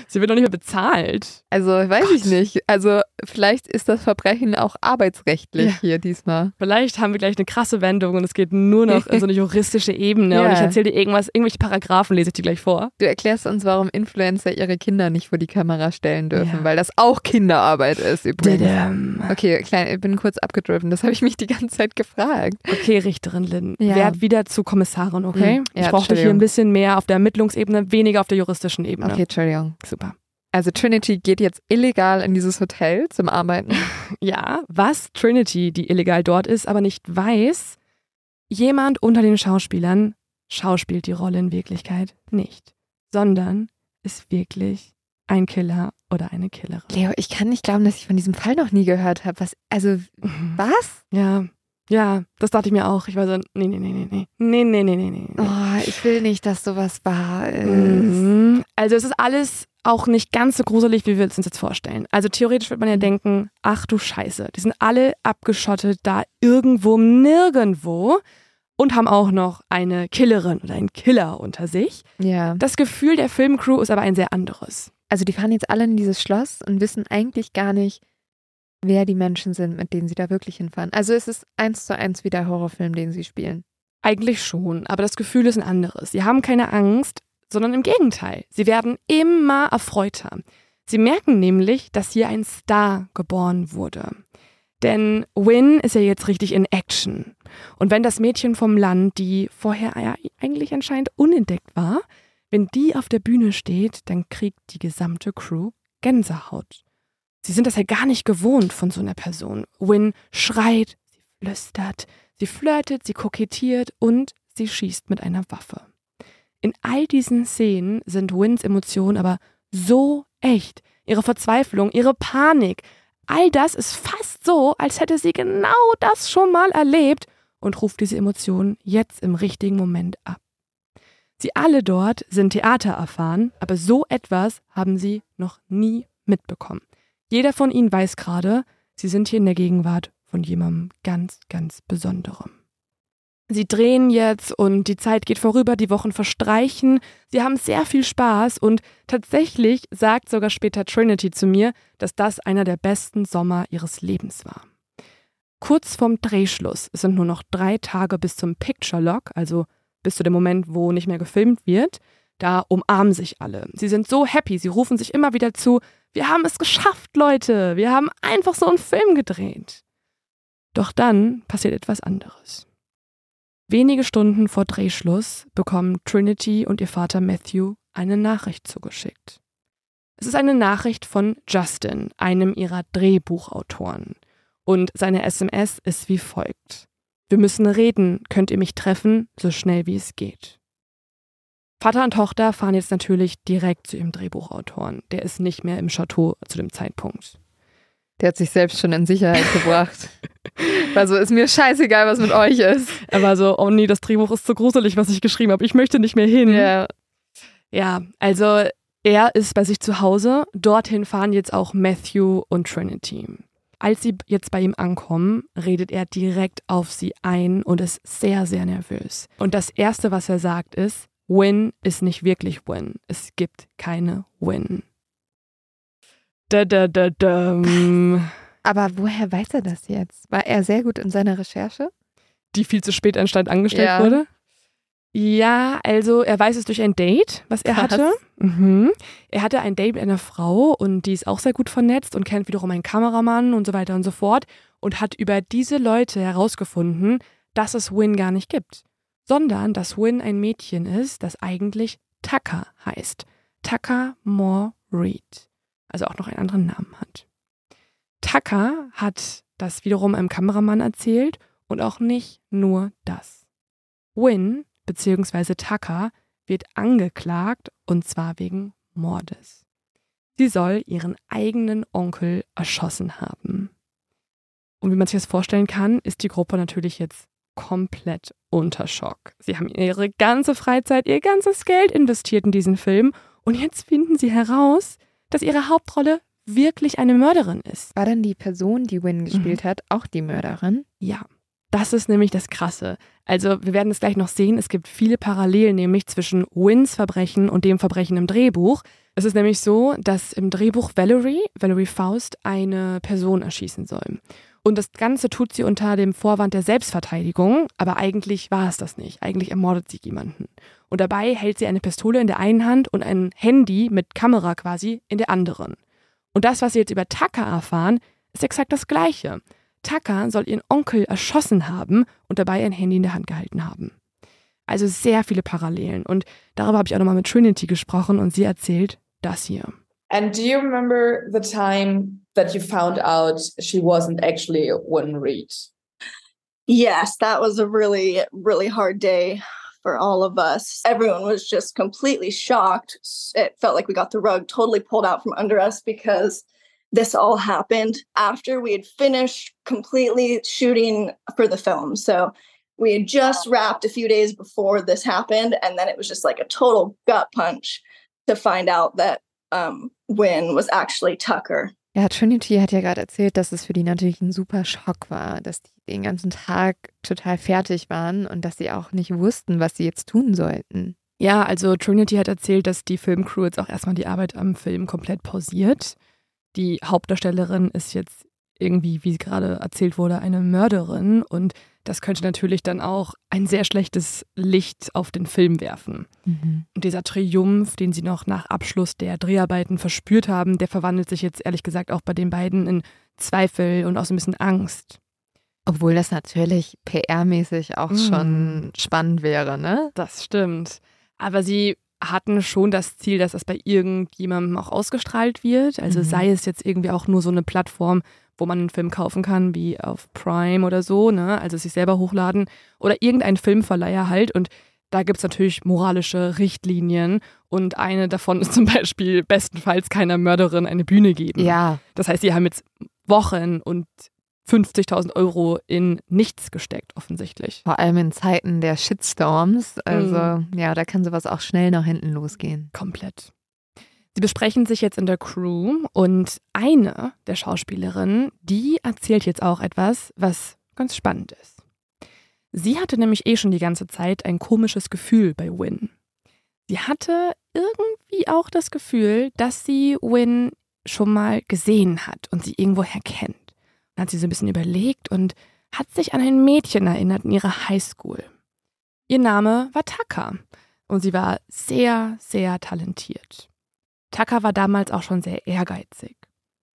Sie wird noch nicht mehr bezahlt. Also weiß ich nicht. Also vielleicht ist das Verbrechen auch arbeitsrechtlich Ja. hier diesmal. Vielleicht haben wir gleich eine krasse Wendung und es geht nur noch in so eine juristische Ebene und Ja. ich erzähle dir irgendwas, irgendwelche Paragraphen lese ich dir gleich vor. Du erklärst uns, warum Influencer ihre Kinder nicht vor die Kamera stellen dürfen, Ja. weil das auch Kinderarbeit ist übrigens. Dadam. Okay, klein, ich bin kurz abgedriven. Das habe ich mich die ganze Zeit gefragt. Okay, Richterin Lynn, werd wieder zu Kommissarin, okay? Hm, ich brauche dich hier ein bisschen mehr auf der Ermittlungsebene, weniger weniger auf der juristischen Ebene. Okay, Entschuldigung. Super. Also Trinity geht jetzt illegal in dieses Hotel zum Arbeiten. ja, was Trinity, die illegal dort ist, aber nicht weiß, jemand unter den Schauspielern schauspielt die Rolle in Wirklichkeit nicht, sondern ist wirklich ein Killer oder eine Killerin. Leo, ich kann nicht glauben, dass ich von diesem Fall noch nie gehört habe. Was? Also, mhm. was? Ja. Ja, das dachte ich mir auch. Ich war so, nee, nee, nee, nee, nee. Nee, nee, nee, nee, nee. Oh, ich will nicht, dass sowas wahr ist. Mhm. Also es ist alles auch nicht ganz so gruselig, wie wir es uns jetzt vorstellen. Also theoretisch wird man ja Mhm. denken, ach du Scheiße, die sind alle abgeschottet da irgendwo nirgendwo und haben auch noch eine Killerin oder einen Killer unter sich. Ja. Das Gefühl der Filmcrew ist aber ein sehr anderes. Also die fahren jetzt alle in dieses Schloss und wissen eigentlich gar nicht, wer die Menschen sind, mit denen sie da wirklich hinfahren. Also es ist eins zu eins wie der Horrorfilm, den sie spielen. Eigentlich schon, aber das Gefühl ist ein anderes. Sie haben keine Angst, sondern im Gegenteil. Sie werden immer erfreuter. Sie merken nämlich, dass hier ein Star geboren wurde. Denn Win ist ja jetzt richtig in Action. Und wenn das Mädchen vom Land, die vorher eigentlich anscheinend unentdeckt war, wenn die auf der Bühne steht, dann kriegt die gesamte Crew Gänsehaut. Sie sind das ja gar nicht gewohnt von so einer Person. Win schreit, sie flüstert, sie flirtet, sie kokettiert und sie schießt mit einer Waffe. In all diesen Szenen sind Wins Emotionen aber so echt. Ihre Verzweiflung, ihre Panik, all das ist fast so, als hätte sie genau das schon mal erlebt und ruft diese Emotionen jetzt im richtigen Moment ab. Sie alle dort sind Theater erfahren, aber so etwas haben sie noch nie mitbekommen. Jeder von ihnen weiß gerade, sie sind hier in der Gegenwart von jemandem ganz, ganz Besonderem. Sie drehen jetzt und die Zeit geht vorüber, die Wochen verstreichen. Sie haben sehr viel Spaß und tatsächlich sagt sogar später Trinity zu mir, dass das einer der besten Sommer ihres Lebens war. Kurz vorm Drehschluss es sind nur noch drei Tage bis zum Picture Lock, also bis zu dem Moment, wo nicht mehr gefilmt wird. Da umarmen sich alle. Sie sind so happy, sie rufen sich immer wieder zu, wir haben es geschafft, Leute, wir haben einfach so einen Film gedreht. Doch dann passiert etwas anderes. Wenige Stunden vor Drehschluss bekommen Trinity und ihr Vater Matthew eine Nachricht zugeschickt. Es ist eine Nachricht von Justin, einem ihrer Drehbuchautoren. Und seine SMS ist wie folgt. Wir müssen reden, könnt ihr mich treffen, so schnell wie es geht. Vater und Tochter fahren jetzt natürlich direkt zu ihrem Drehbuchautoren. Der ist nicht mehr im Chateau zu dem Zeitpunkt. Der hat sich selbst schon in Sicherheit gebracht. Also ist mir scheißegal, was mit euch ist. Er war so, oh nee, das Drehbuch ist so gruselig, was ich geschrieben habe. Ich möchte nicht mehr hin. Ja. Ja, also er ist bei sich zu Hause. Dorthin fahren jetzt auch Matthew und Trinity. Als sie jetzt bei ihm ankommen, redet er direkt auf sie ein und ist sehr, sehr nervös. Und das Erste, was er sagt, ist, Win ist nicht wirklich Win. Es gibt keine Win. Da, da, da, da. Aber woher weiß er das jetzt? War er sehr gut in seiner Recherche? Die viel zu spät anscheinend angestellt Ja. wurde? Ja, also er weiß es durch ein Date, was er Krass. hatte. Mhm. Er hatte ein Date mit einer Frau und die ist auch sehr gut vernetzt und kennt wiederum einen Kameramann und so weiter und so fort und hat über diese Leute herausgefunden, dass es Win gar nicht gibt, sondern dass Win ein Mädchen ist, das eigentlich Tucker heißt. Tucker Moore Reed. Also auch noch einen anderen Namen hat. Tucker hat das wiederum einem Kameramann erzählt und auch nicht nur das. Win bzw. Tucker wird angeklagt und zwar wegen Mordes. Sie soll ihren eigenen Onkel erschossen haben. Und wie man sich das vorstellen kann, ist die Gruppe natürlich jetzt komplett unter Schock. Sie haben ihre ganze Freizeit, ihr ganzes Geld investiert in diesen Film und jetzt finden sie heraus, dass ihre Hauptrolle wirklich eine Mörderin ist. War dann die Person, die Win gespielt hat, auch die Mörderin? Ja, das ist nämlich das Krasse. Also wir werden es gleich noch sehen, es gibt viele Parallelen nämlich zwischen Wins Verbrechen und dem Verbrechen im Drehbuch. Es ist nämlich so, dass im Drehbuch Valerie, Valerie Faust, eine Person erschießen soll. Und das Ganze tut sie unter dem Vorwand der Selbstverteidigung, aber eigentlich war es das nicht. Eigentlich ermordet sie jemanden. Und dabei hält sie eine Pistole in der einen Hand und ein Handy mit Kamera quasi in der anderen. Und das, was sie jetzt über Tucker erfahren, ist exakt das Gleiche. Tucker soll ihren Onkel erschossen haben und dabei ein Handy in der Hand gehalten haben. Also sehr viele Parallelen. Und darüber habe ich auch nochmal mit Trinity gesprochen und sie erzählt das hier. And do you remember the time that you found out she wasn't actually Win Reed? Yes, that was a really, really hard day for all of us. Everyone was just completely shocked. It felt like we got the rug totally pulled out from under us because this all happened after we had finished completely shooting for the film. So we had just wrapped a few days before this happened. And then it was just like a total gut punch to find out that um, Win was actually Tucker. Ja, Trinity hat ja gerade erzählt, dass es für die natürlich ein super Schock war, dass die den ganzen Tag total fertig waren und dass sie auch nicht wussten, was sie jetzt tun sollten. Ja, also Trinity hat erzählt, dass die Filmcrew jetzt auch erstmal die Arbeit am Film komplett pausiert. Die Hauptdarstellerin ist jetzt irgendwie, wie gerade erzählt wurde, eine Mörderin und das könnte natürlich dann auch ein sehr schlechtes Licht auf den Film werfen. Und dieser Triumph, den sie noch nach Abschluss der Dreharbeiten verspürt haben, der verwandelt sich jetzt ehrlich gesagt auch bei den beiden in Zweifel und auch so ein bisschen Angst. Obwohl das natürlich PR-mäßig auch Mm. schon spannend wäre, ne? Das stimmt. Aber sie hatten schon das Ziel, dass das bei irgendjemandem auch ausgestrahlt wird. Also Mhm. sei es jetzt irgendwie auch nur so eine Plattform, wo man einen Film kaufen kann, wie auf Prime oder so, ne? Also sich selber hochladen. Oder irgendein Filmverleiher halt. Und da gibt es natürlich moralische Richtlinien. Und eine davon ist zum Beispiel bestenfalls keiner Mörderin eine Bühne geben. Ja, Das heißt, sie haben jetzt Wochen und 50.000 Euro in nichts gesteckt, offensichtlich. vor allem in Zeiten der Shitstorms. Also, Mhm. ja, da kann sowas auch schnell nach hinten losgehen. Komplett. Sie besprechen sich jetzt in der Crew und eine der Schauspielerinnen, die erzählt jetzt auch etwas, was ganz spannend ist. Sie hatte nämlich eh schon die ganze Zeit ein komisches Gefühl bei Win. Sie hatte irgendwie auch das Gefühl, dass sie Win schon mal gesehen hat und sie irgendwoher kennt. Dann hat sie so ein bisschen überlegt und hat sich an ein Mädchen erinnert in ihrer Highschool. Ihr Name war Tucker und sie war sehr, sehr talentiert. Tucker war damals auch schon sehr ehrgeizig.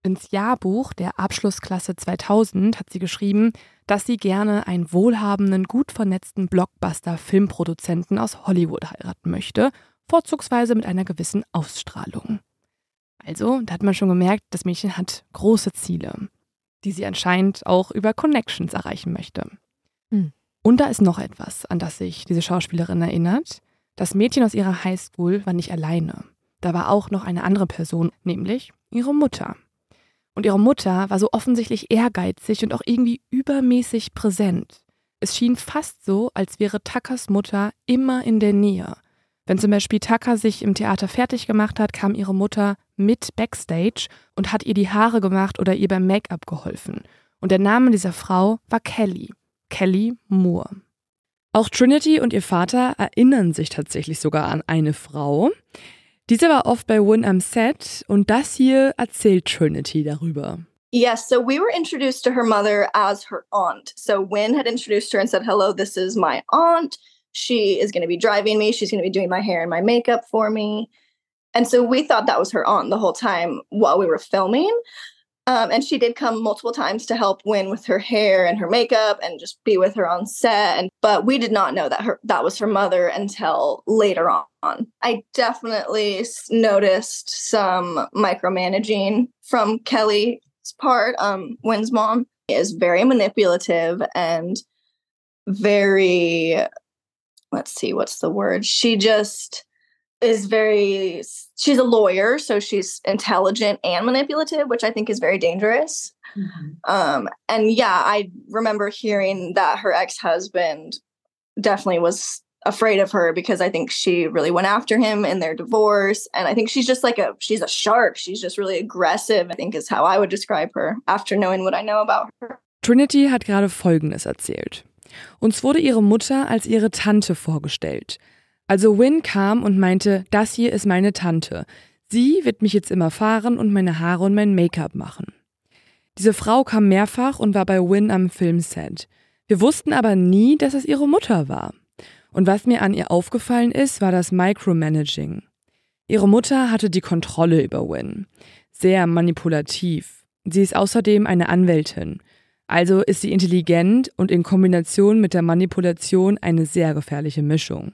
Ins Jahrbuch der Abschlussklasse 2000 hat sie geschrieben, dass sie gerne einen wohlhabenden, gut vernetzten Blockbuster-Filmproduzenten aus Hollywood heiraten möchte, vorzugsweise mit einer gewissen Ausstrahlung. Also, da hat man schon gemerkt, das Mädchen hat große Ziele, die sie anscheinend auch über Connections erreichen möchte. Hm. Und da ist noch etwas, an das sich diese Schauspielerin erinnert. Das Mädchen aus ihrer Highschool war nicht alleine. Da war auch noch eine andere Person, nämlich ihre Mutter. Und ihre Mutter war so offensichtlich ehrgeizig und auch irgendwie übermäßig präsent. Es schien fast so, als wäre Tuckers Mutter immer in der Nähe. Wenn zum Beispiel Tucker sich im Theater fertig gemacht hat, kam ihre Mutter mit backstage und hat ihr die Haare gemacht oder ihr beim Make-up geholfen. Und der Name dieser Frau war Kelly. Kelly Moore. Auch Trinity und ihr Vater erinnern sich tatsächlich sogar an eine Frau. Diese war oft bei Win am Set und das hier erzählt Trinity darüber. Yes, so we were introduced to her mother as her aunt. So Win had introduced her and said, Hello, this is my aunt. She is going to be driving me. She's going to be doing my hair and my makeup for me. And so we thought that was her aunt the whole time while we were filming. Um, and she did come multiple times to help Win with her hair and her makeup and just be with her on set. And but we did not know that her that was her mother until later on. I definitely noticed some micromanaging from Kelly's part. Um, Win's mom is very manipulative and very. Let's see, what's the word? She just is very she's a lawyer so she's intelligent and manipulative which i think is very dangerous mm-hmm. um and yeah i remember hearing that her ex-husband definitely was afraid of her because i think she really went after him in their divorce and i think she's just like a she's a shark she's just really aggressive i think is how i would describe her after knowing what i know about her trinity hat gerade folgendes erzählt uns wurde ihre mutter als ihre tante vorgestellt Also Win kam und meinte, das hier ist meine Tante. Sie wird mich jetzt immer fahren und meine Haare und mein Make-up machen. Diese Frau kam mehrfach und war bei Win am Filmset. Wir wussten aber nie, dass es ihre Mutter war. Und was mir an ihr aufgefallen ist, war das Micromanaging. Ihre Mutter hatte die Kontrolle über Win. Sehr manipulativ. Sie ist außerdem eine Anwältin. Also ist sie intelligent und in Kombination mit der Manipulation eine sehr gefährliche Mischung.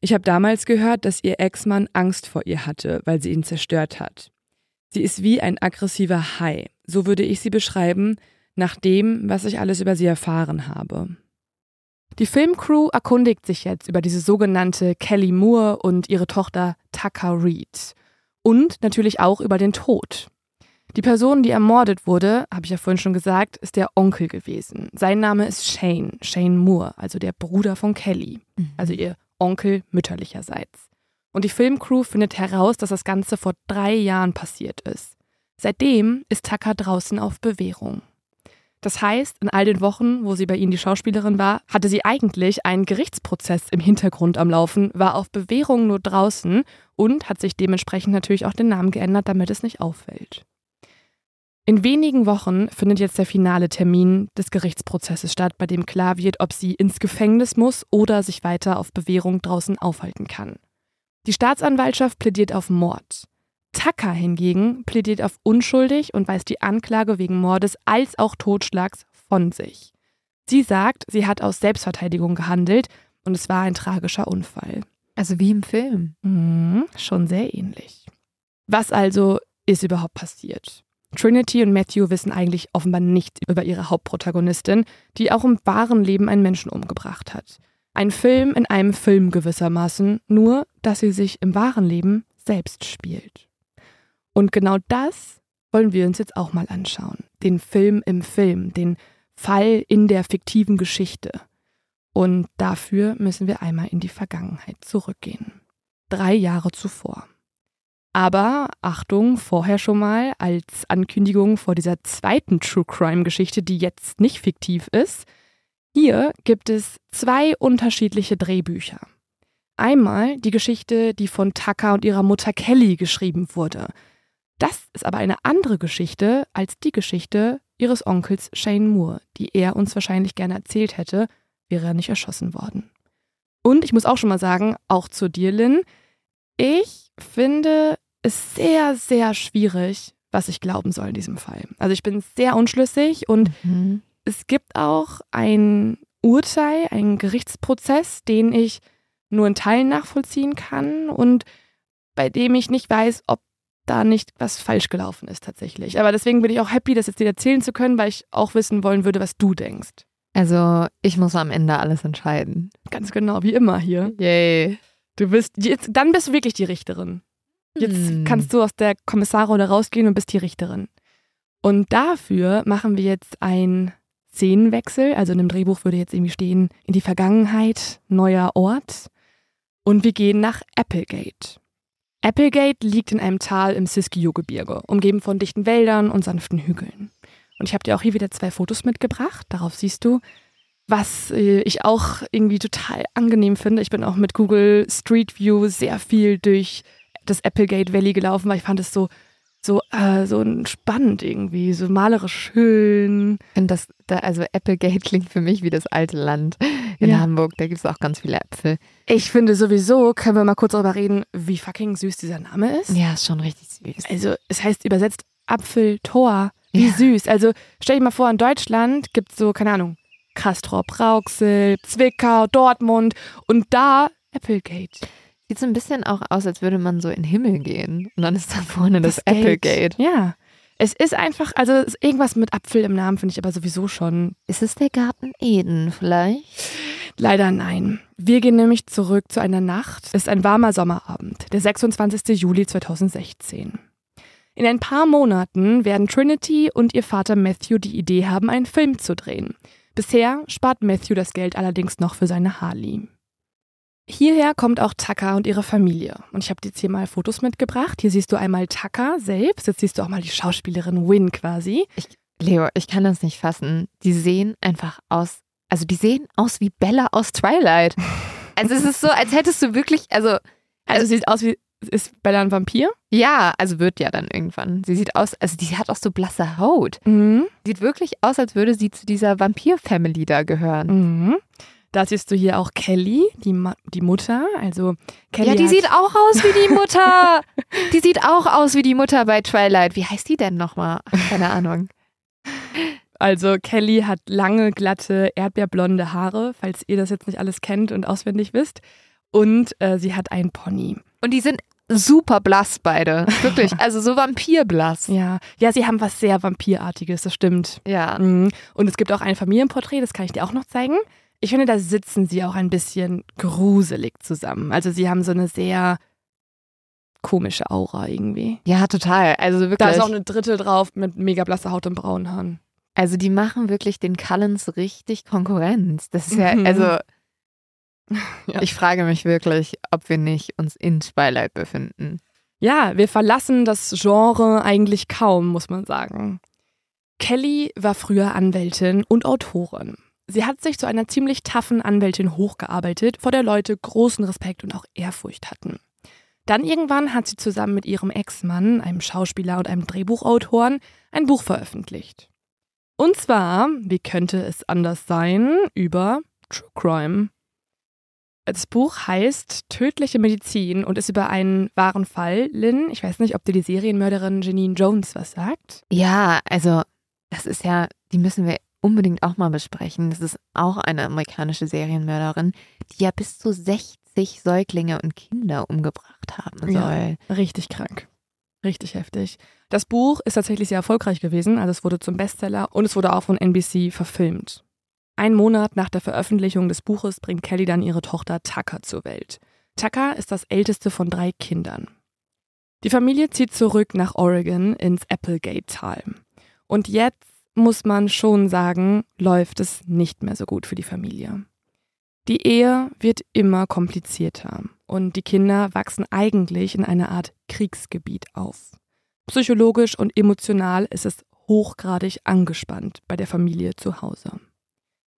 Ich habe damals gehört, dass ihr Ex-Mann Angst vor ihr hatte, weil sie ihn zerstört hat. Sie ist wie ein aggressiver Hai, so würde ich sie beschreiben, nach dem, was ich alles über sie erfahren habe. Die Filmcrew erkundigt sich jetzt über diese sogenannte Kelly Moore und ihre Tochter Tucker Reed. Und natürlich auch über den Tod. Die Person, die ermordet wurde, habe ich ja vorhin schon gesagt, ist der Onkel gewesen. Sein Name ist Shane, Shane Moore, also der Bruder von Kelly, mhm. also ihr Onkel mütterlicherseits. Und die Filmcrew findet heraus, dass das Ganze vor drei Jahren passiert ist. Seitdem ist Tucker draußen auf Bewährung. Das heißt, in all den Wochen, wo sie bei ihnen die Schauspielerin war, hatte sie eigentlich einen Gerichtsprozess im Hintergrund am Laufen, war auf Bewährung nur draußen und hat sich dementsprechend natürlich auch den Namen geändert, damit es nicht auffällt. In wenigen Wochen findet jetzt der finale Termin des Gerichtsprozesses statt, bei dem klar wird, ob sie ins Gefängnis muss oder sich weiter auf Bewährung draußen aufhalten kann. Die Staatsanwaltschaft plädiert auf Mord. Tucker hingegen plädiert auf unschuldig und weist die Anklage wegen Mordes als auch Totschlags von sich. Sie sagt, sie hat aus Selbstverteidigung gehandelt und es war ein tragischer Unfall. Also wie im Film. Mhm, schon sehr ähnlich. Was also ist überhaupt passiert? Trinity und Matthew wissen eigentlich offenbar nichts über ihre Hauptprotagonistin, die auch im wahren Leben einen Menschen umgebracht hat. Ein Film in einem Film gewissermaßen, nur dass sie sich im wahren Leben selbst spielt. Und genau das wollen wir uns jetzt auch mal anschauen. Den Film im Film, den Fall in der fiktiven Geschichte. Und dafür müssen wir einmal in die Vergangenheit zurückgehen. Drei Jahre zuvor. Aber Achtung, vorher schon mal als Ankündigung vor dieser zweiten True Crime-Geschichte, die jetzt nicht fiktiv ist. Hier gibt es zwei unterschiedliche Drehbücher. Einmal die Geschichte, die von Tucker und ihrer Mutter Kelly geschrieben wurde. Das ist aber eine andere Geschichte als die Geschichte ihres Onkels Shane Moore, die er uns wahrscheinlich gerne erzählt hätte, wäre er nicht erschossen worden. Und ich muss auch schon mal sagen, auch zu dir, Lynn, ich finde es sehr, sehr schwierig, was ich glauben soll in diesem Fall. Also ich bin sehr unschlüssig und Mhm. es gibt auch ein Urteil, einen Gerichtsprozess, den ich nur in Teilen nachvollziehen kann und bei dem ich nicht weiß, ob da nicht was falsch gelaufen ist tatsächlich. Aber deswegen bin ich auch happy, das jetzt dir erzählen zu können, weil ich auch wissen wollen würde, was du denkst. Also, ich muss am Ende alles entscheiden. Ganz genau, wie immer hier. Yay. Du bist jetzt, dann bist du wirklich die Richterin. Jetzt Hm. kannst du aus der Kommissarrolle rausgehen und bist die Richterin. Und dafür machen wir jetzt einen Szenenwechsel. Also in dem Drehbuch würde jetzt irgendwie stehen, in die Vergangenheit, neuer Ort. Und wir gehen nach Applegate. Applegate liegt in einem Tal im Siskiyou-Gebirge, umgeben von dichten Wäldern und sanften Hügeln. Und ich habe dir auch hier wieder zwei Fotos mitgebracht. Darauf siehst du, was äh, ich auch irgendwie total angenehm finde. Ich bin auch mit Google Street View sehr viel durch das Applegate Valley gelaufen, weil ich fand es so so äh, so spannend irgendwie, so malerisch schön. Ich finde das, da, also Applegate klingt für mich wie das alte Land in Ja. Hamburg. Da gibt es auch ganz viele Äpfel. Ich finde sowieso, können wir mal kurz darüber reden, wie fucking süß dieser Name ist. Ja, ist schon richtig süß. Also es heißt übersetzt Apfeltor. Wie Ja. süß. Also stell dir mal vor, in Deutschland gibt es so, keine Ahnung, Castrop, Rauxel, Zwickau, Dortmund und da Applegate. Sieht so ein bisschen auch aus, als würde man so in den Himmel gehen. Und dann ist da vorne das, Gate. Applegate. Ja. Es ist einfach, also ist irgendwas mit Apfel im Namen finde ich aber sowieso schon. Ist es der Garten Eden vielleicht? Leider nein. Wir gehen nämlich zurück zu einer Nacht. Es ist ein warmer Sommerabend, der 26. Juli 2016. In ein paar Monaten werden Trinity und ihr Vater Matthew die Idee haben, einen Film zu drehen. Bisher spart Matthew das Geld allerdings noch für seine Harley. Hierher kommt auch Tucker und ihre Familie. Und ich habe dir jetzt hier mal Fotos mitgebracht. Hier siehst du einmal Tucker selbst. Jetzt siehst du auch mal die Schauspielerin Win quasi. Leo, ich kann das nicht fassen. Die sehen einfach aus, also die sehen aus wie Bella aus Twilight. Also es ist so, als hättest du wirklich, also Also sieht aus wie, ist Bella ein Vampir? ja, also wird ja dann irgendwann. Sie sieht aus, also die hat auch so blasse Haut. Mhm. Sieht wirklich aus, als würde sie zu dieser Vampir-Family da gehören. Mhm. Da siehst du hier auch Kelly, die, Ma die Mutter. Also Kelly ja, die sieht auch aus wie die Mutter. die sieht auch aus wie die Mutter bei Twilight. Wie heißt die denn nochmal? Keine Ahnung. also Kelly hat lange, glatte, erdbeerblonde Haare, falls ihr das jetzt nicht alles kennt und auswendig wisst. Und äh, sie hat einen Pony. Und die sind super blass beide. Wirklich. Also so vampirblass. Ja, ja, sie haben was sehr Vampirartiges, das stimmt. Ja. Mhm. Und es gibt auch ein Familienporträt, das kann ich dir auch noch zeigen. Ich finde, da sitzen sie auch ein bisschen gruselig zusammen. Also sie haben so eine sehr komische Aura irgendwie. Ja, total. Also wirklich. Da ist auch eine dritte drauf mit mega blasser Haut und braunen Haaren. Also die machen wirklich den Cullens richtig Konkurrenz. Das ist ja, Mhm. also Ja. ich frage mich wirklich, ob wir nicht uns in Twilight befinden. Ja, wir verlassen das Genre eigentlich kaum, muss man sagen. Kelly war früher Anwältin und Autorin. Sie hat sich zu einer ziemlich taffen Anwältin hochgearbeitet, vor der Leute großen Respekt und auch Ehrfurcht hatten. Dann irgendwann hat sie zusammen mit ihrem Ex-Mann, einem Schauspieler und einem Drehbuchautoren, ein Buch veröffentlicht. Und zwar, wie könnte es anders sein, über True Crime. Das Buch heißt Tödliche Medizin und ist über einen wahren Fall. Lynn, ich weiß nicht, ob dir die Serienmörderin Janine Jones was sagt. Ja, also das ist ja, die müssen wir unbedingt auch mal besprechen. Das ist auch eine amerikanische Serienmörderin, die ja bis zu 60 Säuglinge und Kinder umgebracht haben Ja. soll. Richtig krank. Richtig heftig. Das Buch ist tatsächlich sehr erfolgreich gewesen, also es wurde zum Bestseller und es wurde auch von NBC verfilmt. Ein Monat nach der Veröffentlichung des Buches bringt Kelly dann ihre Tochter Tucker zur Welt. Tucker ist das älteste von drei Kindern. Die Familie zieht zurück nach Oregon ins Applegate-Tal. Und jetzt muss man schon sagen, läuft es nicht mehr so gut für die Familie. Die Ehe wird immer komplizierter und die Kinder wachsen eigentlich in einer Art Kriegsgebiet auf. Psychologisch und emotional ist es hochgradig angespannt bei der Familie zu Hause.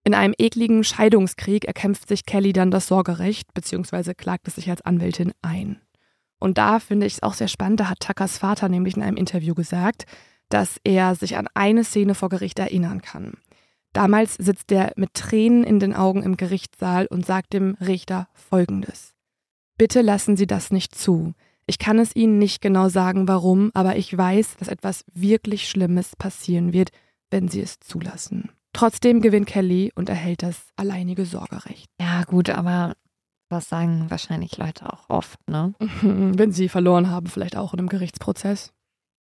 In einem ekligen Scheidungskrieg erkämpft sich Kelly dann das Sorgerecht bzw. klagt es sich als Anwältin ein. Und da finde ich es auch sehr spannend, da hat Tuckers Vater nämlich in einem Interview gesagt, dass er sich an eine Szene vor Gericht erinnern kann. Damals sitzt er mit Tränen in den Augen im Gerichtssaal und sagt dem Richter Folgendes. Bitte lassen Sie das nicht zu. Ich kann es Ihnen nicht genau sagen, warum, aber ich weiß, dass etwas wirklich Schlimmes passieren wird, wenn Sie es zulassen. Trotzdem gewinnt Kelly und erhält das alleinige Sorgerecht. Ja, gut, aber was sagen wahrscheinlich Leute auch oft, ne? Wenn sie verloren haben, vielleicht auch in einem Gerichtsprozess.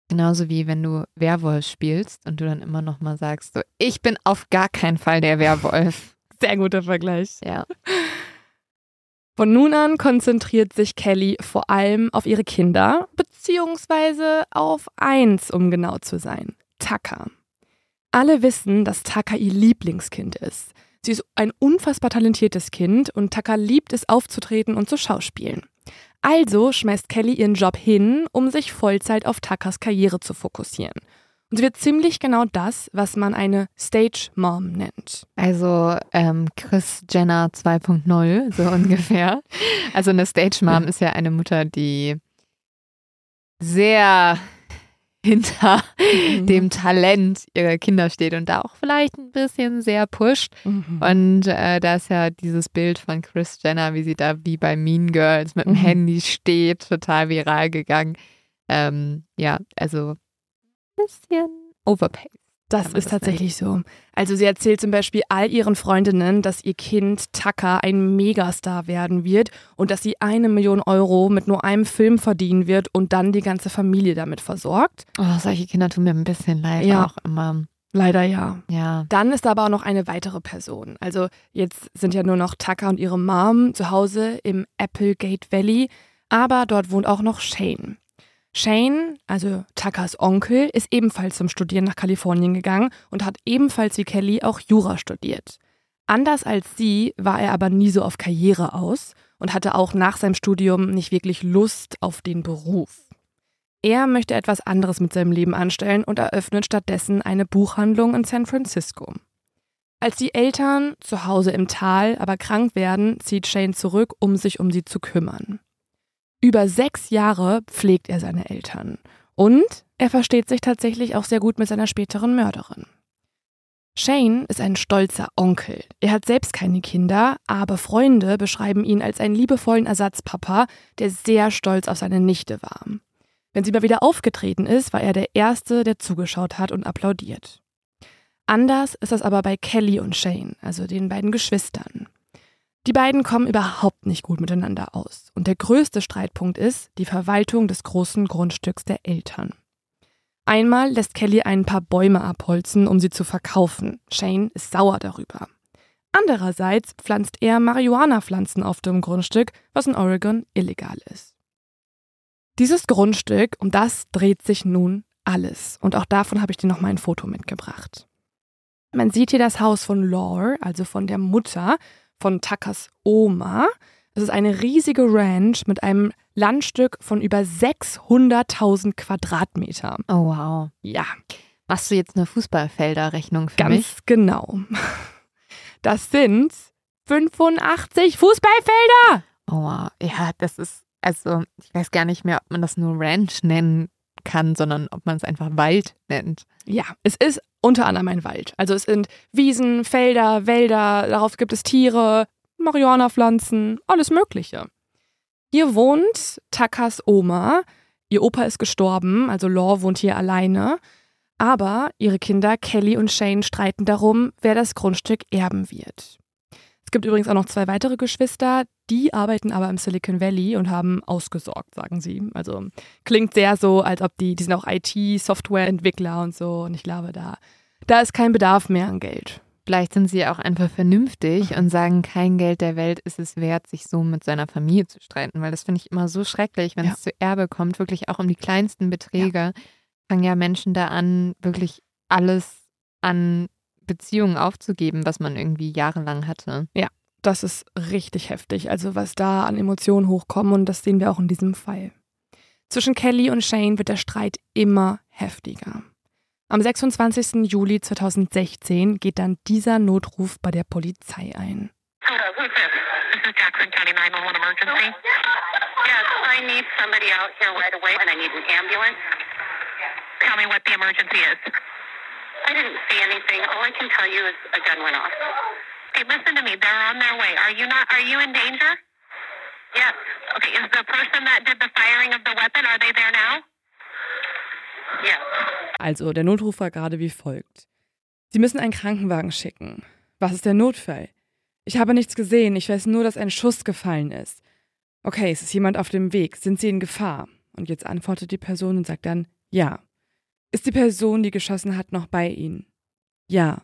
Genauso wie wenn du Werwolf spielst und du dann immer noch mal sagst, so, ich bin auf gar keinen Fall der Werwolf. Sehr guter Vergleich. Ja. Von nun an konzentriert sich Kelly vor allem auf ihre Kinder, beziehungsweise auf eins, um genau zu sein, Tucker. Alle wissen, dass Tucker ihr Lieblingskind ist. Sie ist ein unfassbar talentiertes Kind und Tucker liebt es aufzutreten und zu schauspielen. Also schmeißt Kelly ihren Job hin, um sich Vollzeit auf Tuckers Karriere zu fokussieren. Und sie wird ziemlich genau das, was man eine Stage Mom nennt. Also ähm, Chris Jenner 2.0, so ungefähr. Also eine Stage Mom ist ja eine Mutter, die sehr hinter mhm. dem Talent ihrer Kinder steht und da auch vielleicht ein bisschen sehr pusht. Mhm. Und äh, da ist ja dieses Bild von Chris Jenner, wie sie da wie bei Mean Girls mit dem mhm. Handy steht, total viral gegangen. Ähm, ja, also ein bisschen overpaid. Das ist tatsächlich so. Also sie erzählt zum Beispiel all ihren Freundinnen, dass ihr Kind Tucker ein Megastar werden wird und dass sie eine Million Euro mit nur einem Film verdienen wird und dann die ganze Familie damit versorgt. Oh, solche Kinder tun mir ein bisschen leid ja. auch immer. Leider ja. Ja. Dann ist aber auch noch eine weitere Person. Also jetzt sind ja nur noch Tucker und ihre Mom zu Hause im Applegate Valley, aber dort wohnt auch noch Shane. Shane, also Tuckers Onkel, ist ebenfalls zum Studieren nach Kalifornien gegangen und hat ebenfalls wie Kelly auch Jura studiert. Anders als sie war er aber nie so auf Karriere aus und hatte auch nach seinem Studium nicht wirklich Lust auf den Beruf. Er möchte etwas anderes mit seinem Leben anstellen und eröffnet stattdessen eine Buchhandlung in San Francisco. Als die Eltern zu Hause im Tal aber krank werden, zieht Shane zurück, um sich um sie zu kümmern. Über sechs Jahre pflegt er seine Eltern. Und er versteht sich tatsächlich auch sehr gut mit seiner späteren Mörderin. Shane ist ein stolzer Onkel. Er hat selbst keine Kinder, aber Freunde beschreiben ihn als einen liebevollen Ersatzpapa, der sehr stolz auf seine Nichte war. Wenn sie mal wieder aufgetreten ist, war er der Erste, der zugeschaut hat und applaudiert. Anders ist das aber bei Kelly und Shane, also den beiden Geschwistern. Die beiden kommen überhaupt nicht gut miteinander aus. Und der größte Streitpunkt ist die Verwaltung des großen Grundstücks der Eltern. Einmal lässt Kelly ein paar Bäume abholzen, um sie zu verkaufen. Shane ist sauer darüber. Andererseits pflanzt er Marihuana-Pflanzen auf dem Grundstück, was in Oregon illegal ist. Dieses Grundstück, um das dreht sich nun alles. Und auch davon habe ich dir noch mal ein Foto mitgebracht. Man sieht hier das Haus von Laure, also von der Mutter, von Tuckers Oma. Es ist eine riesige Ranch mit einem Landstück von über 600.000 Quadratmeter. Oh wow. Ja. Machst du jetzt eine Fußballfelderrechnung für Ganz mich? genau. Das sind 85 Fußballfelder. Oh wow. Ja, das ist, also ich weiß gar nicht mehr, ob man das nur Ranch nennen kann, sondern ob man es einfach Wald nennt. Ja, es ist unter anderem ein Wald. Also es sind Wiesen, Felder, Wälder, darauf gibt es Tiere, Marihuana-Pflanzen, alles Mögliche. Hier wohnt Takas Oma. Ihr Opa ist gestorben, also Law wohnt hier alleine. Aber ihre Kinder Kelly und Shane streiten darum, wer das Grundstück erben wird. Es gibt übrigens auch noch zwei weitere Geschwister, die arbeiten aber im Silicon Valley und haben ausgesorgt, sagen sie. Also klingt sehr so, als ob die, die sind auch IT-Softwareentwickler und so. Und ich glaube, da, da ist kein Bedarf mehr an Geld. Vielleicht sind sie auch einfach vernünftig mhm. und sagen, kein Geld der Welt ist es wert, sich so mit seiner Familie zu streiten, weil das finde ich immer so schrecklich, wenn ja. es zu Erbe kommt, wirklich auch um die kleinsten Beträge, ja. fangen ja Menschen da an, wirklich alles an Beziehungen aufzugeben, was man irgendwie jahrelang hatte. Ja, das ist richtig heftig. Also was da an Emotionen hochkommen und das sehen wir auch in diesem Fall. Zwischen Kelly und Shane wird der Streit immer heftiger. Am 26. Juli 2016 geht dann dieser Notruf bei der Polizei ein. Hello, who's this? This is Jackson County 911 emergency. Yes, I need somebody out here right away and I need an ambulance. Tell me what the emergency is. I didn't see anything. All I can tell you is a gun went off. Okay, listen to me. They're on their way. Are you not? Are you in danger? Yes. Okay. Is the person that did the firing of the weapon? Are they there now? Yes. Also, der Notruf war gerade wie folgt. Sie müssen einen Krankenwagen schicken. Was ist der Notfall? Ich habe nichts gesehen. Ich weiß nur, dass ein Schuss gefallen ist. Okay, es ist jemand auf dem Weg. Sind Sie in Gefahr? Und jetzt antwortet die Person und sagt dann Ja. Ist die Person, die geschossen hat, noch bei Ihnen? Ja.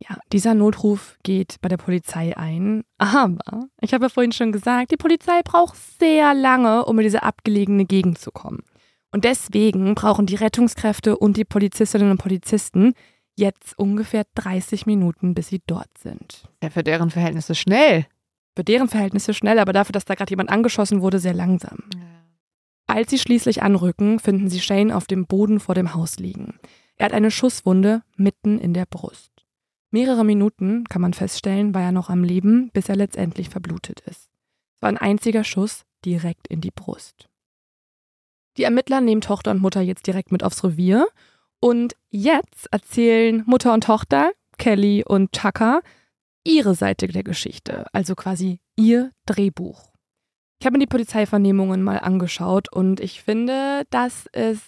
Ja, dieser Notruf geht bei der Polizei ein. Aber, ich habe ja vorhin schon gesagt, die Polizei braucht sehr lange, um in diese abgelegene Gegend zu kommen. Und deswegen brauchen die Rettungskräfte und die Polizistinnen und Polizisten jetzt ungefähr 30 Minuten, bis sie dort sind. Ja, für deren Verhältnisse schnell. Für deren Verhältnisse schnell, aber dafür, dass da gerade jemand angeschossen wurde, sehr langsam. Als sie schließlich anrücken, finden sie Shane auf dem Boden vor dem Haus liegen. Er hat eine Schusswunde mitten in der Brust. Mehrere Minuten, kann man feststellen, war er noch am Leben, bis er letztendlich verblutet ist. Es war ein einziger Schuss direkt in die Brust. Die Ermittler nehmen Tochter und Mutter jetzt direkt mit aufs Revier und jetzt erzählen Mutter und Tochter, Kelly und Tucker, ihre Seite der Geschichte, also quasi ihr Drehbuch. Ich habe mir die Polizeivernehmungen mal angeschaut und ich finde, dass es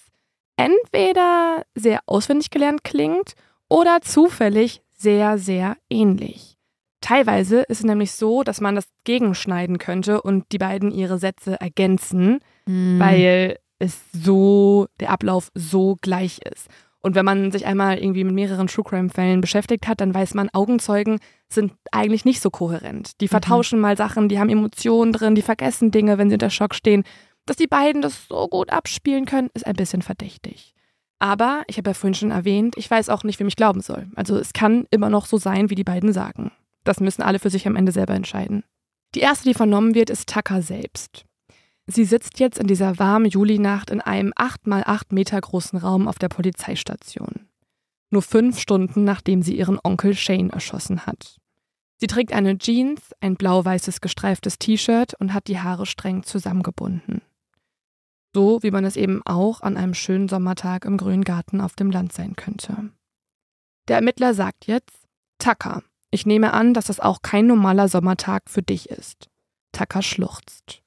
entweder sehr auswendig gelernt klingt oder zufällig sehr, sehr ähnlich. Teilweise ist es nämlich so, dass man das gegenschneiden könnte und die beiden ihre Sätze ergänzen, Mhm. weil es so, der Ablauf so gleich ist. Und wenn man sich einmal irgendwie mit mehreren True Crime-Fällen beschäftigt hat, dann weiß man, Augenzeugen sind eigentlich nicht so kohärent. Die vertauschen mal Sachen, die haben Emotionen drin, die vergessen Dinge, wenn sie unter Schock stehen. Dass die beiden das so gut abspielen können, ist ein bisschen verdächtig. Aber, ich habe ja vorhin schon erwähnt, ich weiß auch nicht, wem ich glauben soll. Also es kann immer noch so sein, wie die beiden sagen. Das müssen alle für sich am Ende selber entscheiden. Die erste, die vernommen wird, ist Tucker selbst. Sie sitzt jetzt in dieser warmen Julinacht in einem 8 mal 8 Meter großen Raum auf der Polizeistation. Nur fünf Stunden nachdem sie ihren Onkel Shane erschossen hat. Sie trägt eine Jeans, ein blau-weißes gestreiftes T-Shirt und hat die Haare streng zusammengebunden. So wie man es eben auch an einem schönen Sommertag im grünen Garten auf dem Land sein könnte. Der Ermittler sagt jetzt, Tucker, ich nehme an, dass das auch kein normaler Sommertag für dich ist. Tucker schluchzt.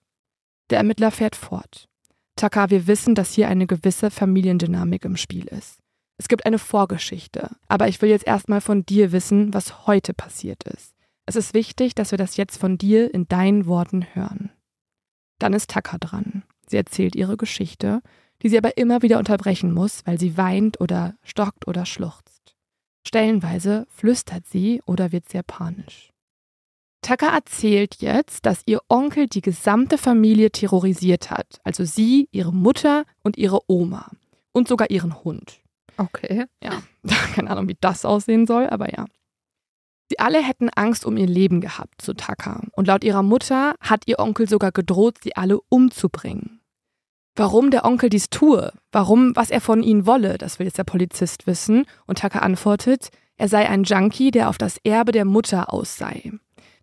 Der Ermittler fährt fort. Tucker, wir wissen, dass hier eine gewisse Familiendynamik im Spiel ist. Es gibt eine Vorgeschichte, aber ich will jetzt erstmal von dir wissen, was heute passiert ist. Es ist wichtig, dass wir das jetzt von dir in deinen Worten hören. Dann ist Tucker dran. Sie erzählt ihre Geschichte, die sie aber immer wieder unterbrechen muss, weil sie weint oder stockt oder schluchzt. Stellenweise flüstert sie oder wird sehr panisch. Tucker erzählt jetzt, dass ihr Onkel die gesamte Familie terrorisiert hat, also sie, ihre Mutter und ihre Oma und sogar ihren Hund. Okay. Ja, keine Ahnung, wie das aussehen soll, aber ja. Sie alle hätten Angst um ihr Leben gehabt, so Tucker. Und laut ihrer Mutter hat ihr Onkel sogar gedroht, sie alle umzubringen. Warum der Onkel dies tue, warum, was er von ihnen wolle, das will jetzt der Polizist wissen. Und Tucker antwortet, er sei ein Junkie, der auf das Erbe der Mutter aus sei.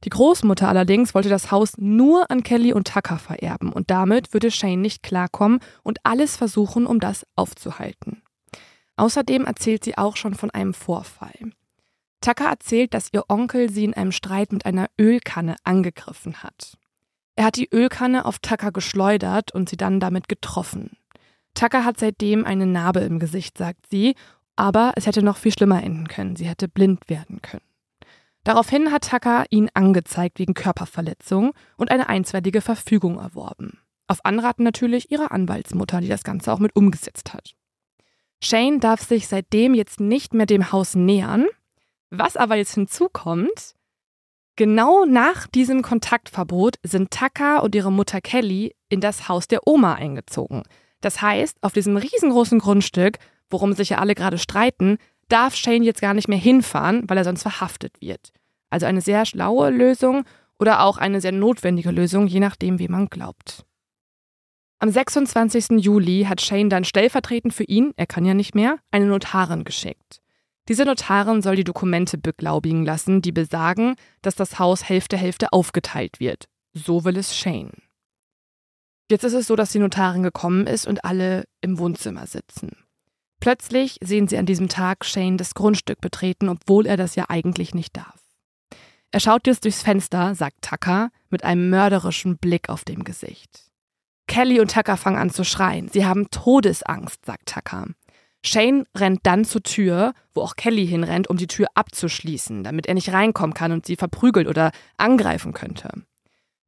Die Großmutter allerdings wollte das Haus nur an Kelly und Tucker vererben und damit würde Shane nicht klarkommen und alles versuchen, um das aufzuhalten. Außerdem erzählt sie auch schon von einem Vorfall. Tucker erzählt, dass ihr Onkel sie in einem Streit mit einer Ölkanne angegriffen hat. Er hat die Ölkanne auf Tucker geschleudert und sie dann damit getroffen. Tucker hat seitdem eine Narbe im Gesicht, sagt sie, aber es hätte noch viel schlimmer enden können. Sie hätte blind werden können. Daraufhin hat Tucker ihn angezeigt wegen Körperverletzung und eine einstweilige Verfügung erworben. Auf Anraten natürlich ihrer Anwaltsmutter, die das Ganze auch mit umgesetzt hat. Shane darf sich seitdem jetzt nicht mehr dem Haus nähern. Was aber jetzt hinzukommt, genau nach diesem Kontaktverbot sind Tucker und ihre Mutter Kelly in das Haus der Oma eingezogen. Das heißt, auf diesem riesengroßen Grundstück, worum sich ja alle gerade streiten, darf Shane jetzt gar nicht mehr hinfahren, weil er sonst verhaftet wird. Also eine sehr schlaue Lösung oder auch eine sehr notwendige Lösung, je nachdem, wie man glaubt. Am 26. Juli hat Shane dann stellvertretend für ihn, er kann ja nicht mehr, eine Notarin geschickt. Diese Notarin soll die Dokumente beglaubigen lassen, die besagen, dass das Haus Hälfte Hälfte aufgeteilt wird. So will es Shane. Jetzt ist es so, dass die Notarin gekommen ist und alle im Wohnzimmer sitzen. Plötzlich sehen sie an diesem Tag Shane das Grundstück betreten, obwohl er das ja eigentlich nicht darf. Er schaut jetzt durchs Fenster, sagt Tucker, mit einem mörderischen Blick auf dem Gesicht. Kelly und Tucker fangen an zu schreien. Sie haben Todesangst, sagt Tucker. Shane rennt dann zur Tür, wo auch Kelly hinrennt, um die Tür abzuschließen, damit er nicht reinkommen kann und sie verprügelt oder angreifen könnte.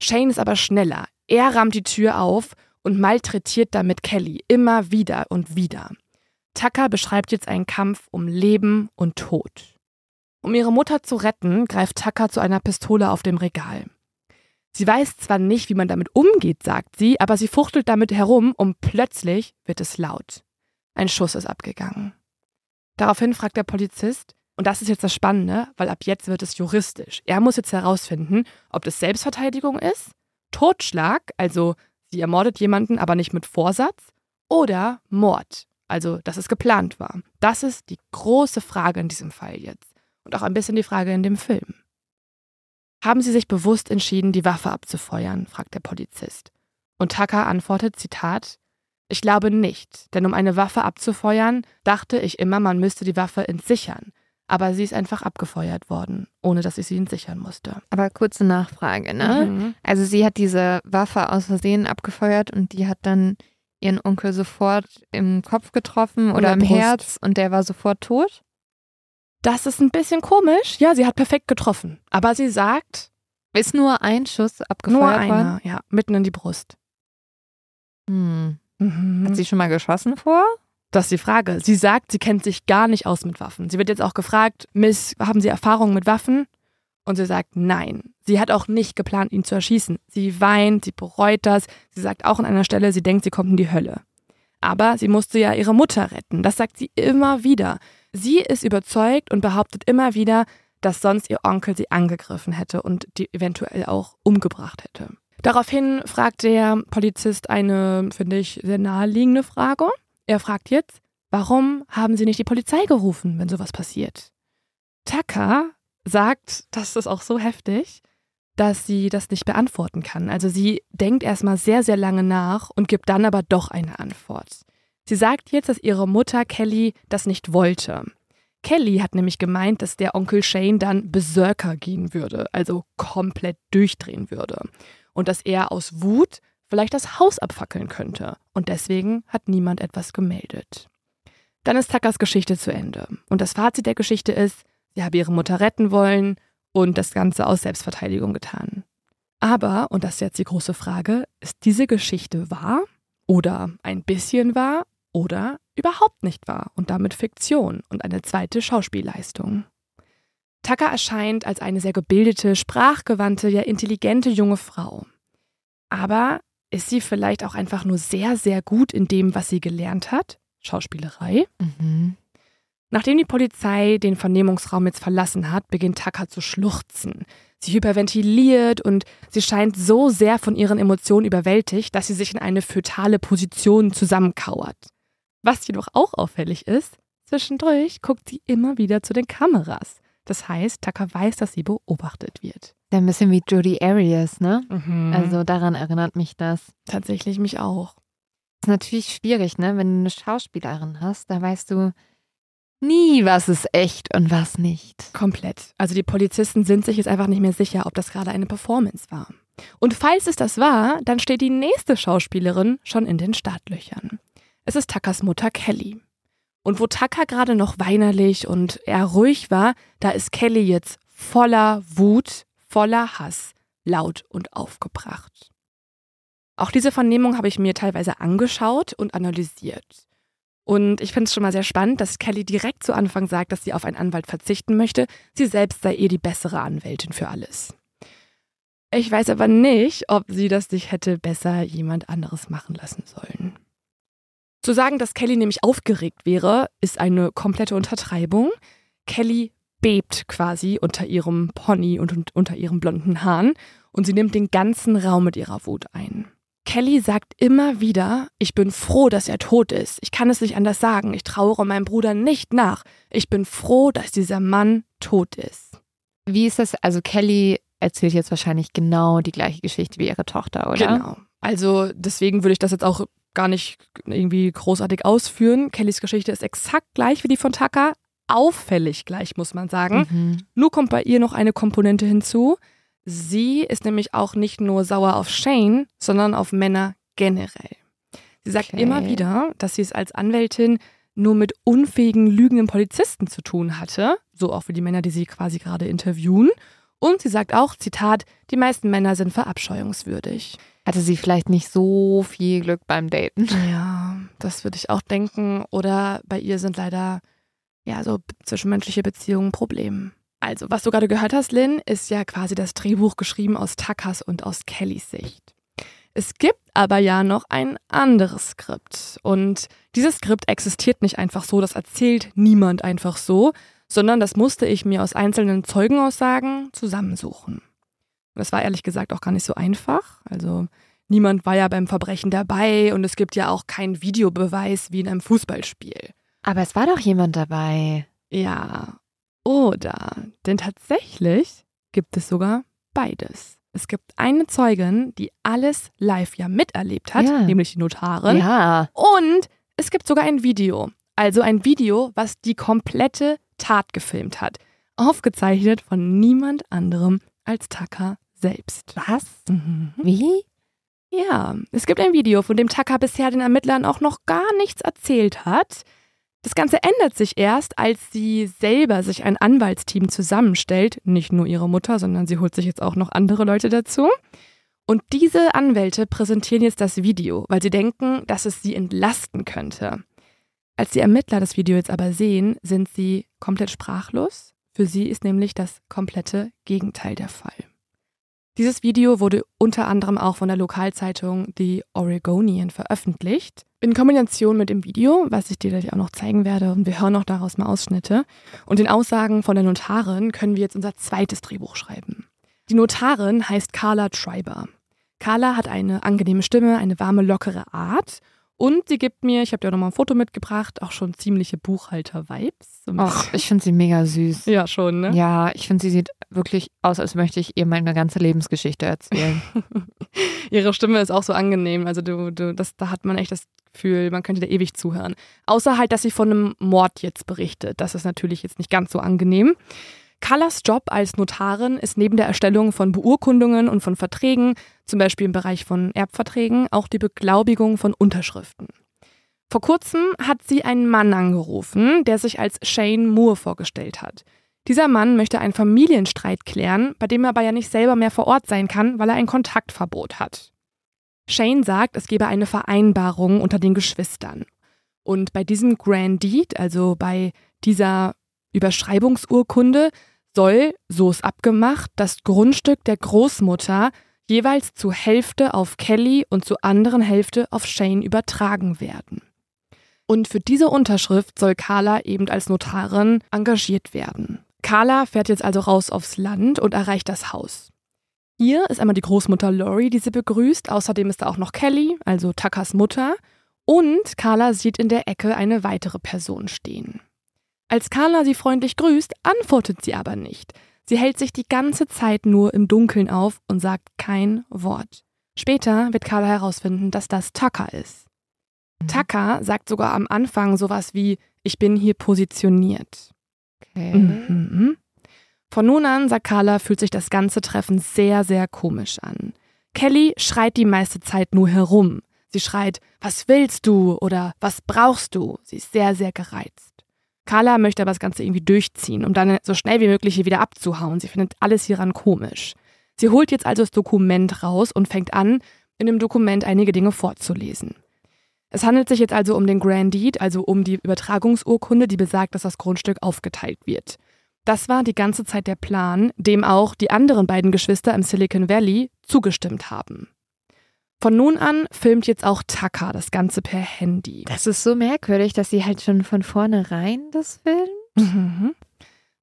Shane ist aber schneller. Er rammt die Tür auf und malträtiert damit Kelly immer wieder und wieder. Tucker beschreibt jetzt einen Kampf um Leben und Tod. Um ihre Mutter zu retten, greift Tucker zu einer Pistole auf dem Regal. Sie weiß zwar nicht, wie man damit umgeht, sagt sie, aber sie fuchtelt damit herum und plötzlich wird es laut. Ein Schuss ist abgegangen. Daraufhin fragt der Polizist, und das ist jetzt das Spannende, weil ab jetzt wird es juristisch. Er muss jetzt herausfinden, ob das Selbstverteidigung ist, Totschlag, also sie ermordet jemanden, aber nicht mit Vorsatz, oder Mord, also dass es geplant war. Das ist die große Frage in diesem Fall jetzt. Und auch ein bisschen die Frage in dem Film. Haben Sie sich bewusst entschieden, die Waffe abzufeuern? fragt der Polizist. Und Tucker antwortet, Zitat, ich glaube nicht, denn um eine Waffe abzufeuern, dachte ich immer, man müsste die Waffe entsichern. Aber sie ist einfach abgefeuert worden, ohne dass ich sie entsichern musste. Aber kurze Nachfrage, ne? Mhm. Also sie hat diese Waffe aus Versehen abgefeuert und die hat dann ihren Onkel sofort im Kopf getroffen oder der im Brust. Herz und der war sofort tot? Das ist ein bisschen komisch. Ja, sie hat perfekt getroffen. Aber sie sagt, Ist nur ein Schuss abgefeuert nur worden? einer, ja, mitten in die Brust. Hm. Mhm. Hat sie schon mal geschossen vor? Das ist die Frage. Sie sagt, sie kennt sich gar nicht aus mit Waffen. Sie wird jetzt auch gefragt, Miss, haben Sie Erfahrung mit Waffen? Und sie sagt nein. Sie hat auch nicht geplant, ihn zu erschießen. Sie weint, sie bereut das. Sie sagt auch an einer Stelle, sie denkt, sie kommt in die Hölle. Aber sie musste ja ihre Mutter retten. Das sagt sie immer wieder. Sie ist überzeugt und behauptet immer wieder, dass sonst ihr Onkel sie angegriffen hätte und die eventuell auch umgebracht hätte. Daraufhin fragt der Polizist eine, finde ich, sehr naheliegende Frage. Er fragt jetzt, warum haben Sie nicht die Polizei gerufen, wenn sowas passiert? Tucker sagt, das ist auch so heftig, dass sie das nicht beantworten kann. Also sie denkt erstmal sehr, sehr lange nach und gibt dann aber doch eine Antwort. Sie sagt jetzt, dass ihre Mutter Kelly das nicht wollte. Kelly hat nämlich gemeint, dass der Onkel Shane dann Berserker gehen würde, also komplett durchdrehen würde. Und dass er aus Wut vielleicht das Haus abfackeln könnte. Und deswegen hat niemand etwas gemeldet. Dann ist Tuckers Geschichte zu Ende. Und das Fazit der Geschichte ist, sie habe ihre Mutter retten wollen und das Ganze aus Selbstverteidigung getan. Aber, und das ist jetzt die große Frage, ist diese Geschichte wahr oder ein bisschen wahr oder überhaupt nicht wahr und damit Fiktion und eine zweite Schauspielleistung? Tucker erscheint als eine sehr gebildete, sprachgewandte, ja intelligente junge Frau. Aber ist sie vielleicht auch einfach nur sehr, sehr gut in dem, was sie gelernt hat? Schauspielerei? Mhm. Nachdem die Polizei den Vernehmungsraum jetzt verlassen hat, beginnt Tucker zu schluchzen. Sie hyperventiliert und sie scheint so sehr von ihren Emotionen überwältigt, dass sie sich in eine fötale Position zusammenkauert. Was jedoch auch auffällig ist, zwischendurch guckt sie immer wieder zu den Kameras. Das heißt, Tucker weiß, dass sie beobachtet wird. Ja, ein bisschen wie Jodie Arias, ne? Also Also daran erinnert mich das. tatsächlich mich auch. ist natürlich schwierig, ne? Wenn du eine Schauspielerin hast, da weißt du nie, was ist echt und was nicht. Komplett. Also die Polizisten sind sich jetzt einfach nicht mehr sicher, ob das gerade eine Performance war. Und falls es das war, dann steht die nächste Schauspielerin schon in den Startlöchern. Es ist Tuckers Mutter Kelly. Und wo Tucker gerade noch weinerlich und eher ruhig war, da ist Kelly jetzt voller Wut, voller Hass, laut und aufgebracht. Auch diese Vernehmung habe ich mir teilweise angeschaut und analysiert. Und ich finde es schon mal sehr spannend, dass Kelly direkt zu Anfang sagt, dass sie auf einen Anwalt verzichten möchte. Sie selbst sei ihr die bessere Anwältin für alles. Ich weiß aber nicht, ob sie das nicht hätte besser jemand anderes machen lassen sollen. Zu sagen, dass Kelly nämlich aufgeregt wäre, ist eine komplette Untertreibung. Kelly bebt quasi unter ihrem Pony und, unter ihren blonden Haaren und sie nimmt den ganzen Raum mit ihrer Wut ein. Kelly sagt immer wieder, ich bin froh, dass er tot ist. Ich kann es nicht anders sagen. Ich trauere meinem Bruder nicht nach. Ich bin froh, dass dieser Mann tot ist. Wie ist das? Also Kelly erzählt jetzt wahrscheinlich genau die gleiche Geschichte wie ihre Tochter, oder? Genau. Also deswegen würde ich das jetzt auch gar nicht irgendwie großartig ausführen. Kellys Geschichte ist exakt gleich wie die von Tucker, auffällig gleich, muss man sagen. Mhm. Nur kommt bei ihr noch eine Komponente hinzu. Sie ist nämlich auch nicht nur sauer auf Shane, sondern auf Männer generell. Sie sagt Okay. immer wieder, dass sie es als Anwältin nur mit unfähigen, lügenden Polizisten zu tun hatte, so auch für die Männer, die sie quasi gerade interviewen. Und sie sagt auch, Zitat, die meisten Männer sind verabscheuungswürdig. Hatte sie vielleicht nicht so viel Glück beim Daten. Ja, das würde ich auch denken. Oder bei ihr sind leider ja so zwischenmenschliche Beziehungen ein Problem. Also, was du gerade gehört hast, Lynn, ist ja quasi das Drehbuch geschrieben aus Takas und aus Kellys Sicht. Es gibt aber ja noch ein anderes Skript. Und dieses Skript existiert nicht einfach so, das erzählt niemand einfach so, sondern das musste ich mir aus einzelnen Zeugenaussagen zusammensuchen. Und das war ehrlich gesagt auch gar nicht so einfach. Also niemand war ja beim Verbrechen dabei und es gibt ja auch keinen Videobeweis wie in einem Fußballspiel. Aber es war doch jemand dabei. Ja, oder, denn tatsächlich gibt es sogar beides. Es gibt eine Zeugin, die alles live ja miterlebt hat, Ja. nämlich die Notarin. Ja. Und es gibt sogar ein Video. Also ein Video, was die komplette Tat gefilmt hat. Aufgezeichnet von niemand anderem als Tucker selbst. Was? Mhm. Wie? Ja, es gibt ein Video, von dem Tucker bisher den Ermittlern auch noch gar nichts erzählt hat. Das Ganze ändert sich erst, als sie selber sich ein Anwaltsteam zusammenstellt. Nicht nur ihre Mutter, sondern sie holt sich jetzt auch noch andere Leute dazu. Und diese Anwälte präsentieren jetzt das Video, weil sie denken, dass es sie entlasten könnte. Als die Ermittler das Video jetzt aber sehen, sind sie komplett sprachlos. Für sie ist nämlich das komplette Gegenteil der Fall. Dieses Video wurde unter anderem auch von der Lokalzeitung The Oregonian veröffentlicht. In Kombination mit dem Video, was ich dir gleich auch noch zeigen werde, und wir hören auch daraus mal Ausschnitte, und den Aussagen von der Notarin können wir jetzt unser zweites Drehbuch schreiben. Die Notarin heißt Carla Schreiber. Carla hat eine angenehme Stimme, eine warme, lockere Art und sie gibt mir, ich habe dir auch nochmal ein Foto mitgebracht, auch schon ziemliche Buchhalter-Vibes. Ach, ich finde sie mega süß. ja, schon, ne? Ja, ich finde, sie sieht wirklich aus, als möchte ich ihr meine ganze Lebensgeschichte erzählen. Ihre Stimme ist auch so angenehm. Also du, du, das, da hat man echt das Gefühl, man könnte da ewig zuhören. Außer halt, dass sie von einem Mord jetzt berichtet. Das ist natürlich jetzt nicht ganz so angenehm. Callas Job als Notarin ist neben der Erstellung von Beurkundungen und von Verträgen, zum Beispiel im Bereich von Erbverträgen, auch die Beglaubigung von Unterschriften. Vor kurzem hat sie einen Mann angerufen, der sich als Shane Moore vorgestellt hat. Dieser Mann möchte einen Familienstreit klären, bei dem er aber ja nicht selber mehr vor Ort sein kann, weil er ein Kontaktverbot hat. Shane sagt, es gebe eine Vereinbarung unter den Geschwistern. Und bei diesem Grand Deed, also bei dieser Überschreibungsurkunde, soll, so ist abgemacht, das Grundstück der Großmutter jeweils zur Hälfte auf Kelly und zur anderen Hälfte auf Shane übertragen werden. Und für diese Unterschrift soll Carla eben als Notarin engagiert werden. Carla fährt jetzt also raus aufs Land und erreicht das Haus. Hier ist einmal die Großmutter Lori, die sie begrüßt. Außerdem ist da auch noch Kelly, also Tuckers Mutter. Und Carla sieht in der Ecke eine weitere Person stehen. Als Carla sie freundlich grüßt, antwortet sie aber nicht. Sie hält sich die ganze Zeit nur im Dunkeln auf und sagt kein Wort. Später wird Carla herausfinden, dass das Tucker ist. Tucker sagt sogar am Anfang sowas wie, ich bin hier positioniert. Okay. Mhm. Von nun an, sagt Carla, fühlt sich das ganze Treffen sehr, sehr komisch an. Kelly schreit die meiste Zeit nur herum. Sie schreit, was willst du oder was brauchst du? Sie ist sehr, sehr gereizt. Carla möchte aber das Ganze irgendwie durchziehen, um dann so schnell wie möglich hier wieder abzuhauen. Sie findet alles hieran komisch. Sie holt jetzt also das Dokument raus und fängt an, in dem Dokument einige Dinge vorzulesen. Es handelt sich jetzt also um den Grand Deed, also um die Übertragungsurkunde, die besagt, dass das Grundstück aufgeteilt wird. Das war die ganze Zeit der Plan, dem auch die anderen beiden Geschwister im Silicon Valley zugestimmt haben. Von nun an filmt jetzt auch Tucker das Ganze per Handy. Das ist so merkwürdig, dass sie halt schon von vornherein das filmt. Mhm.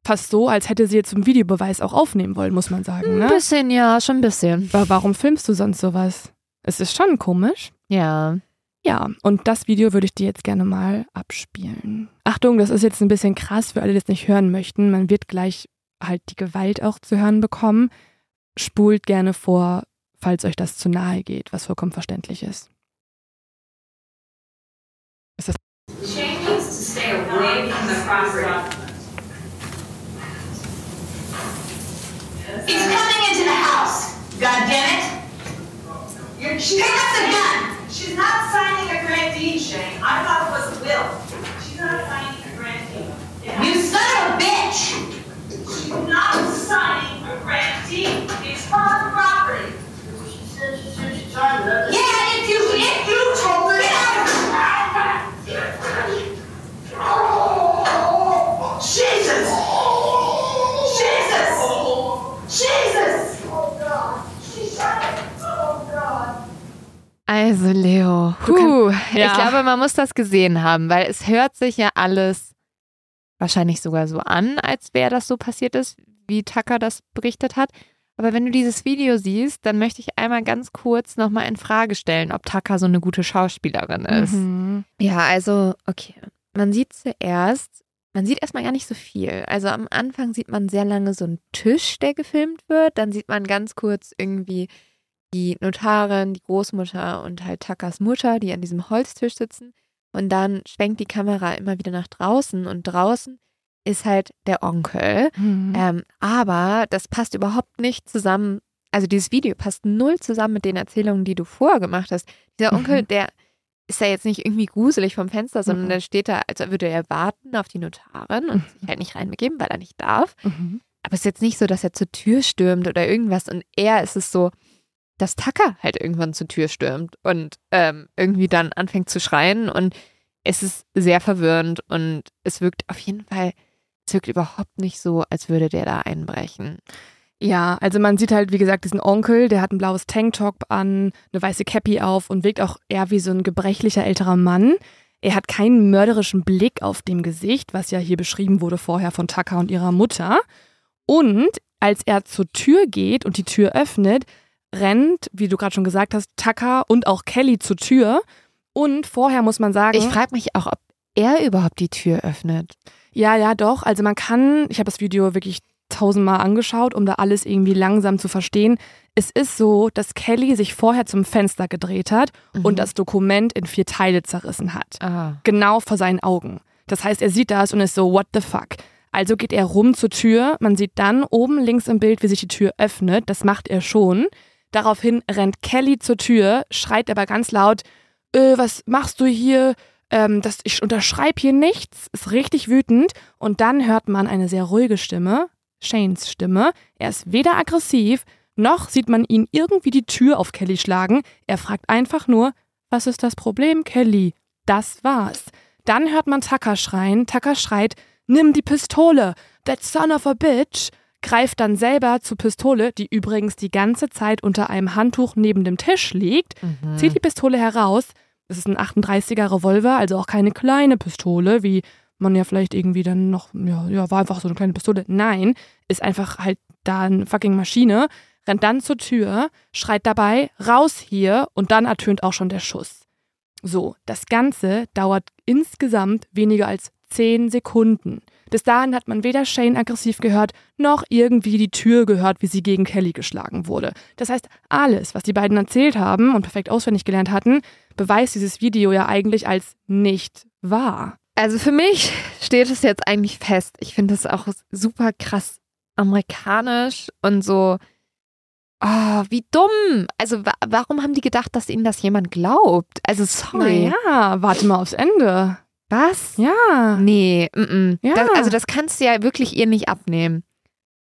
Fast so, als hätte sie jetzt zum Videobeweis auch aufnehmen wollen, muss man sagen. Ein Ne? bisschen, ja, schon ein bisschen. Aber warum filmst du sonst sowas? Es ist schon komisch. Ja. Ja, und das Video würde ich dir jetzt gerne mal abspielen. Achtung, das ist jetzt ein bisschen krass für alle, die es nicht hören möchten. Man wird gleich halt die Gewalt auch zu hören bekommen. Spult gerne vor, falls euch das zu nahe geht, was vollkommen verständlich ist. Shane needs to stay away from the property. He's coming into the house. God damn it. You're, Pick up the gun. She's not signing a grant deed, Shane. I thought it was a will. She's not signing a grant deed. Yeah. You son of a bitch. She's not signing a grant deed. It's her property. Also Leo, puh, Ja. ich glaube, man muss das gesehen haben, weil es hört sich ja alles wahrscheinlich sogar so an, als wäre das so passiert ist, wie Tucker das berichtet hat. Aber wenn du dieses Video siehst, dann möchte ich einmal ganz kurz nochmal in Frage stellen, ob Tucker so eine gute Schauspielerin ist. Mhm. Ja, also, okay. Man sieht zuerst, man sieht erstmal gar nicht so viel. Also am Anfang sieht man sehr lange so einen Tisch, der gefilmt wird. Dann sieht man ganz kurz irgendwie die Notarin, die Großmutter und halt Takas Mutter, die an diesem Holztisch sitzen. Und dann schwenkt die Kamera immer wieder nach draußen und draußen ist halt der Onkel. Mhm. Ähm, aber das passt überhaupt nicht zusammen. Also dieses Video passt null zusammen mit den Erzählungen, die du vorher gemacht hast. Dieser Onkel, Mhm. der ist ja jetzt nicht irgendwie gruselig vom Fenster, sondern Mhm. der steht da, als würde er warten auf die Notarin und sich halt nicht reinbegeben, weil er nicht darf. Mhm. Aber es ist jetzt nicht so, dass er zur Tür stürmt oder irgendwas. Und eher ist es so, dass Tucker halt irgendwann zur Tür stürmt und ähm, irgendwie dann anfängt zu schreien. Und es ist sehr verwirrend und es wirkt auf jeden Fall, wirkt überhaupt nicht so, als würde der da einbrechen. Ja, also man sieht halt, wie gesagt, diesen Onkel, der hat ein blaues Tanktop an, eine weiße Cappy auf und wirkt auch eher wie so ein gebrechlicher älterer Mann. Er hat keinen mörderischen Blick auf dem Gesicht, was ja hier beschrieben wurde vorher von Tucker und ihrer Mutter. Und als er zur Tür geht und die Tür öffnet, rennt, wie du gerade schon gesagt hast, Tucker und auch Kelly zur Tür. Und vorher muss man sagen. Ich frage mich auch, ob er überhaupt die Tür öffnet. Ja, ja, doch. Also man kann, ich habe das Video wirklich tausendmal angeschaut, um da alles irgendwie langsam zu verstehen. Es ist so, dass Kelly sich vorher zum Fenster gedreht hat und das Dokument in vier Teile zerrissen hat. Ah. Genau vor seinen Augen. Das heißt, er sieht das und ist so, what the fuck? Also geht er rum zur Tür. Man sieht dann oben links im Bild, wie sich die Tür öffnet. Das macht er schon. Daraufhin rennt Kelly zur Tür, schreit aber ganz laut, äh, was machst du hier? Ähm, das, ich unterschreibe hier nichts. Ist richtig wütend. Und dann hört man eine sehr ruhige Stimme, Shanes Stimme. Er ist weder aggressiv, noch sieht man ihn irgendwie die Tür auf Kelly schlagen. Er fragt einfach nur, was ist das Problem, Kelly? Das war's. Dann hört man Tucker schreien. Tucker schreit, nimm die Pistole. That son of a bitch. Greift dann selber zur Pistole, die übrigens die ganze Zeit unter einem Handtuch neben dem Tisch liegt, zieht die Pistole heraus. Es ist ein 38er Revolver, also auch keine kleine Pistole, wie man ja vielleicht irgendwie dann noch, ja, ja, war einfach so eine kleine Pistole. Nein, ist einfach halt da eine fucking Maschine, rennt dann zur Tür, schreit dabei, raus hier und dann ertönt auch schon der Schuss. So, das Ganze dauert insgesamt weniger als 10 Sekunden. Bis dahin hat man weder Shane aggressiv gehört, noch irgendwie die Tür gehört, wie sie gegen Kelly geschlagen wurde. Das heißt, alles, was die beiden erzählt haben und perfekt auswendig gelernt hatten, beweist dieses Video ja eigentlich als nicht wahr. Also für mich steht es jetzt eigentlich fest. Ich finde es auch super krass amerikanisch und so. Oh, wie dumm. Also wa warum haben die gedacht, dass ihnen das jemand glaubt? Also sorry. Naja, warte mal aufs Ende. Was? Ja. Nee, mm -mm. Ja. Das, also das kannst du ja wirklich ihr nicht abnehmen.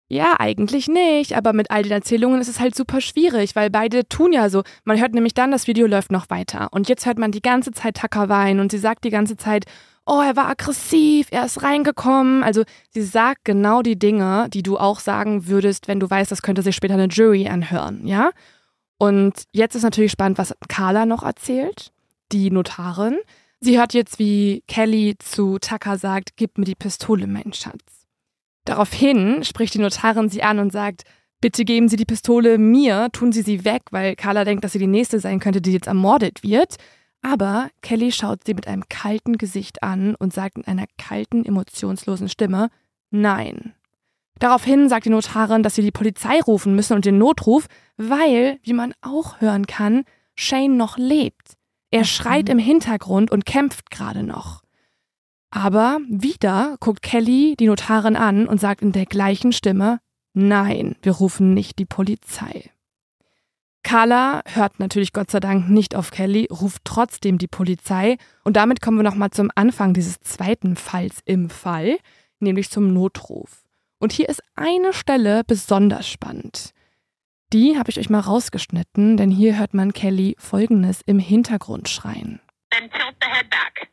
Ja, eigentlich nicht, aber mit all den Erzählungen ist es halt super schwierig, weil beide tun ja so. Man hört nämlich dann, das Video läuft noch weiter. Und jetzt hört man die ganze Zeit Tucker weinen und sie sagt die ganze Zeit, oh, er war aggressiv, er ist reingekommen. Also sie sagt genau die Dinge, die du auch sagen würdest, wenn du weißt, das könnte sich später eine Jury anhören, ja? Und jetzt ist natürlich spannend, was Carla noch erzählt, die Notarin. Sie hört jetzt, wie Kelly zu Tucker sagt, gib mir die Pistole, mein Schatz. Daraufhin spricht die Notarin sie an und sagt, bitte geben Sie die Pistole mir, tun Sie sie weg, weil Carla denkt, dass sie die nächste sein könnte, die jetzt ermordet wird. Aber Kelly schaut sie mit einem kalten Gesicht an und sagt in einer kalten, emotionslosen Stimme, nein. Daraufhin sagt die Notarin, dass sie die Polizei rufen müssen und den Notruf, weil, wie man auch hören kann, Shane noch lebt. Er schreit im Hintergrund und kämpft gerade noch. Aber wieder guckt Kelly die Notarin an und sagt in der gleichen Stimme, nein, wir rufen nicht die Polizei. Carla hört natürlich Gott sei Dank nicht auf Kelly, ruft trotzdem die Polizei und damit kommen wir nochmal zum Anfang dieses zweiten Falls im Fall, nämlich zum Notruf. Und hier ist eine Stelle besonders spannend. Die habe ich euch mal rausgeschnitten, denn hier hört man Kelly folgendes im Hintergrund schreien. Then tilt the head back.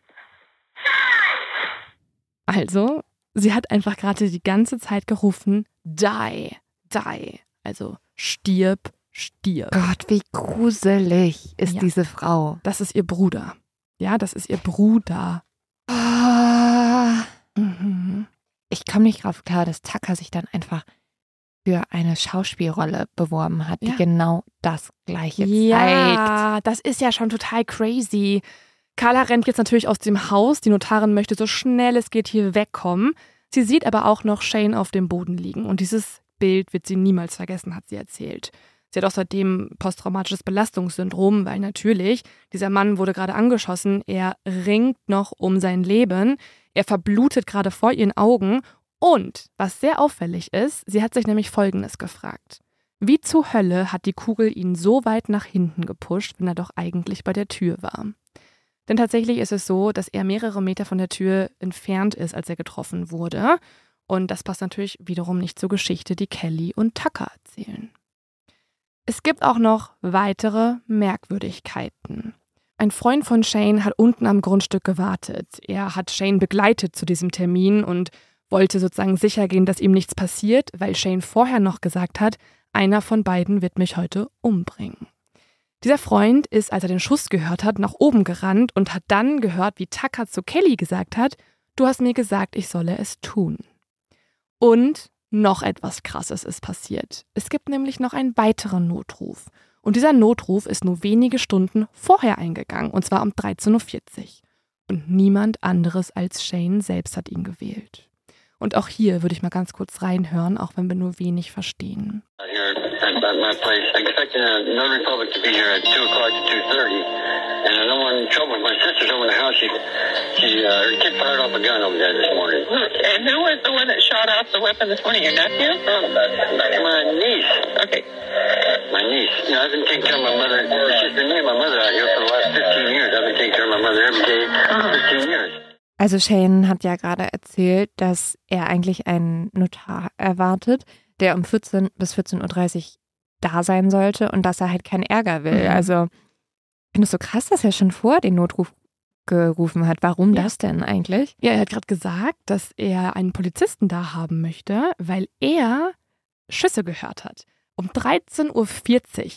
Also, sie hat einfach gerade die ganze Zeit gerufen, die, die, also stirb, stirb. Gott, wie gruselig ist Ja. diese Frau. Das ist ihr Bruder. Ja, das ist ihr Bruder. Ah. Mhm. Ich komme nicht drauf klar, dass Tucker sich dann einfach für eine Schauspielrolle beworben hat, die Ja. genau das gleiche zeigt. Ja, das ist ja schon total crazy. Carla rennt jetzt natürlich aus dem Haus. Die Notarin möchte so schnell es geht hier wegkommen. Sie sieht aber auch noch Shane auf dem Boden liegen. Und dieses Bild wird sie niemals vergessen, hat sie erzählt. Sie hat auch seitdem posttraumatisches Belastungssyndrom, weil natürlich, dieser Mann wurde gerade angeschossen, er ringt noch um sein Leben, er verblutet gerade vor ihren Augen und, was sehr auffällig ist, sie hat sich nämlich Folgendes gefragt. Wie zur Hölle hat die Kugel ihn so weit nach hinten gepusht, wenn er doch eigentlich bei der Tür war? Denn tatsächlich ist es so, dass er mehrere Meter von der Tür entfernt ist, als er getroffen wurde. Und das passt natürlich wiederum nicht zur Geschichte, die Kelly und Tucker erzählen. Es gibt auch noch weitere Merkwürdigkeiten. Ein Freund von Shane hat unten am Grundstück gewartet. Er hat Shane begleitet zu diesem Termin und wollte sozusagen sicher gehen, dass ihm nichts passiert, weil Shane vorher noch gesagt hat, einer von beiden wird mich heute umbringen. Dieser Freund ist, als er den Schuss gehört hat, nach oben gerannt und hat dann gehört, wie Tucker zu Kelly gesagt hat, du hast mir gesagt, ich solle es tun. Und noch etwas Krasses ist passiert. Es gibt nämlich noch einen weiteren Notruf. Und dieser Notruf ist nur wenige Stunden vorher eingegangen, und zwar um 13.40 Uhr. Und niemand anderes als Shane selbst hat ihn gewählt. Und auch hier würde ich mal ganz kurz reinhören, auch wenn wir nur wenig verstehen. here at, at my place. Expecting a Notary Public to be here at 2 o'clock to 2.30. And I don't want any trouble. My sister's over in the house. She, she, uh, her kid fired off a gun over there this morning. And who was the one that shot off the weapon this morning? Your nephew? That's my niece. Okay. My niece. You know, I've been taking care of my mother. She's been me and my mother out here for the last 15 years. I've been taking care of my mother every day for 15 years. Also Shane hat ja gerade erzählt, dass er eigentlich einen Notar erwartet, der um 14 bis 14.30 Uhr da sein sollte und dass er halt keinen Ärger will. Mhm. Also ich finde es so krass, dass er schon vor den Notruf gerufen hat. Warum Ja. das denn eigentlich? Ja, er hat gerade gesagt, dass er einen Polizisten da haben möchte, weil er Schüsse gehört hat. Um 13.40 Uhr.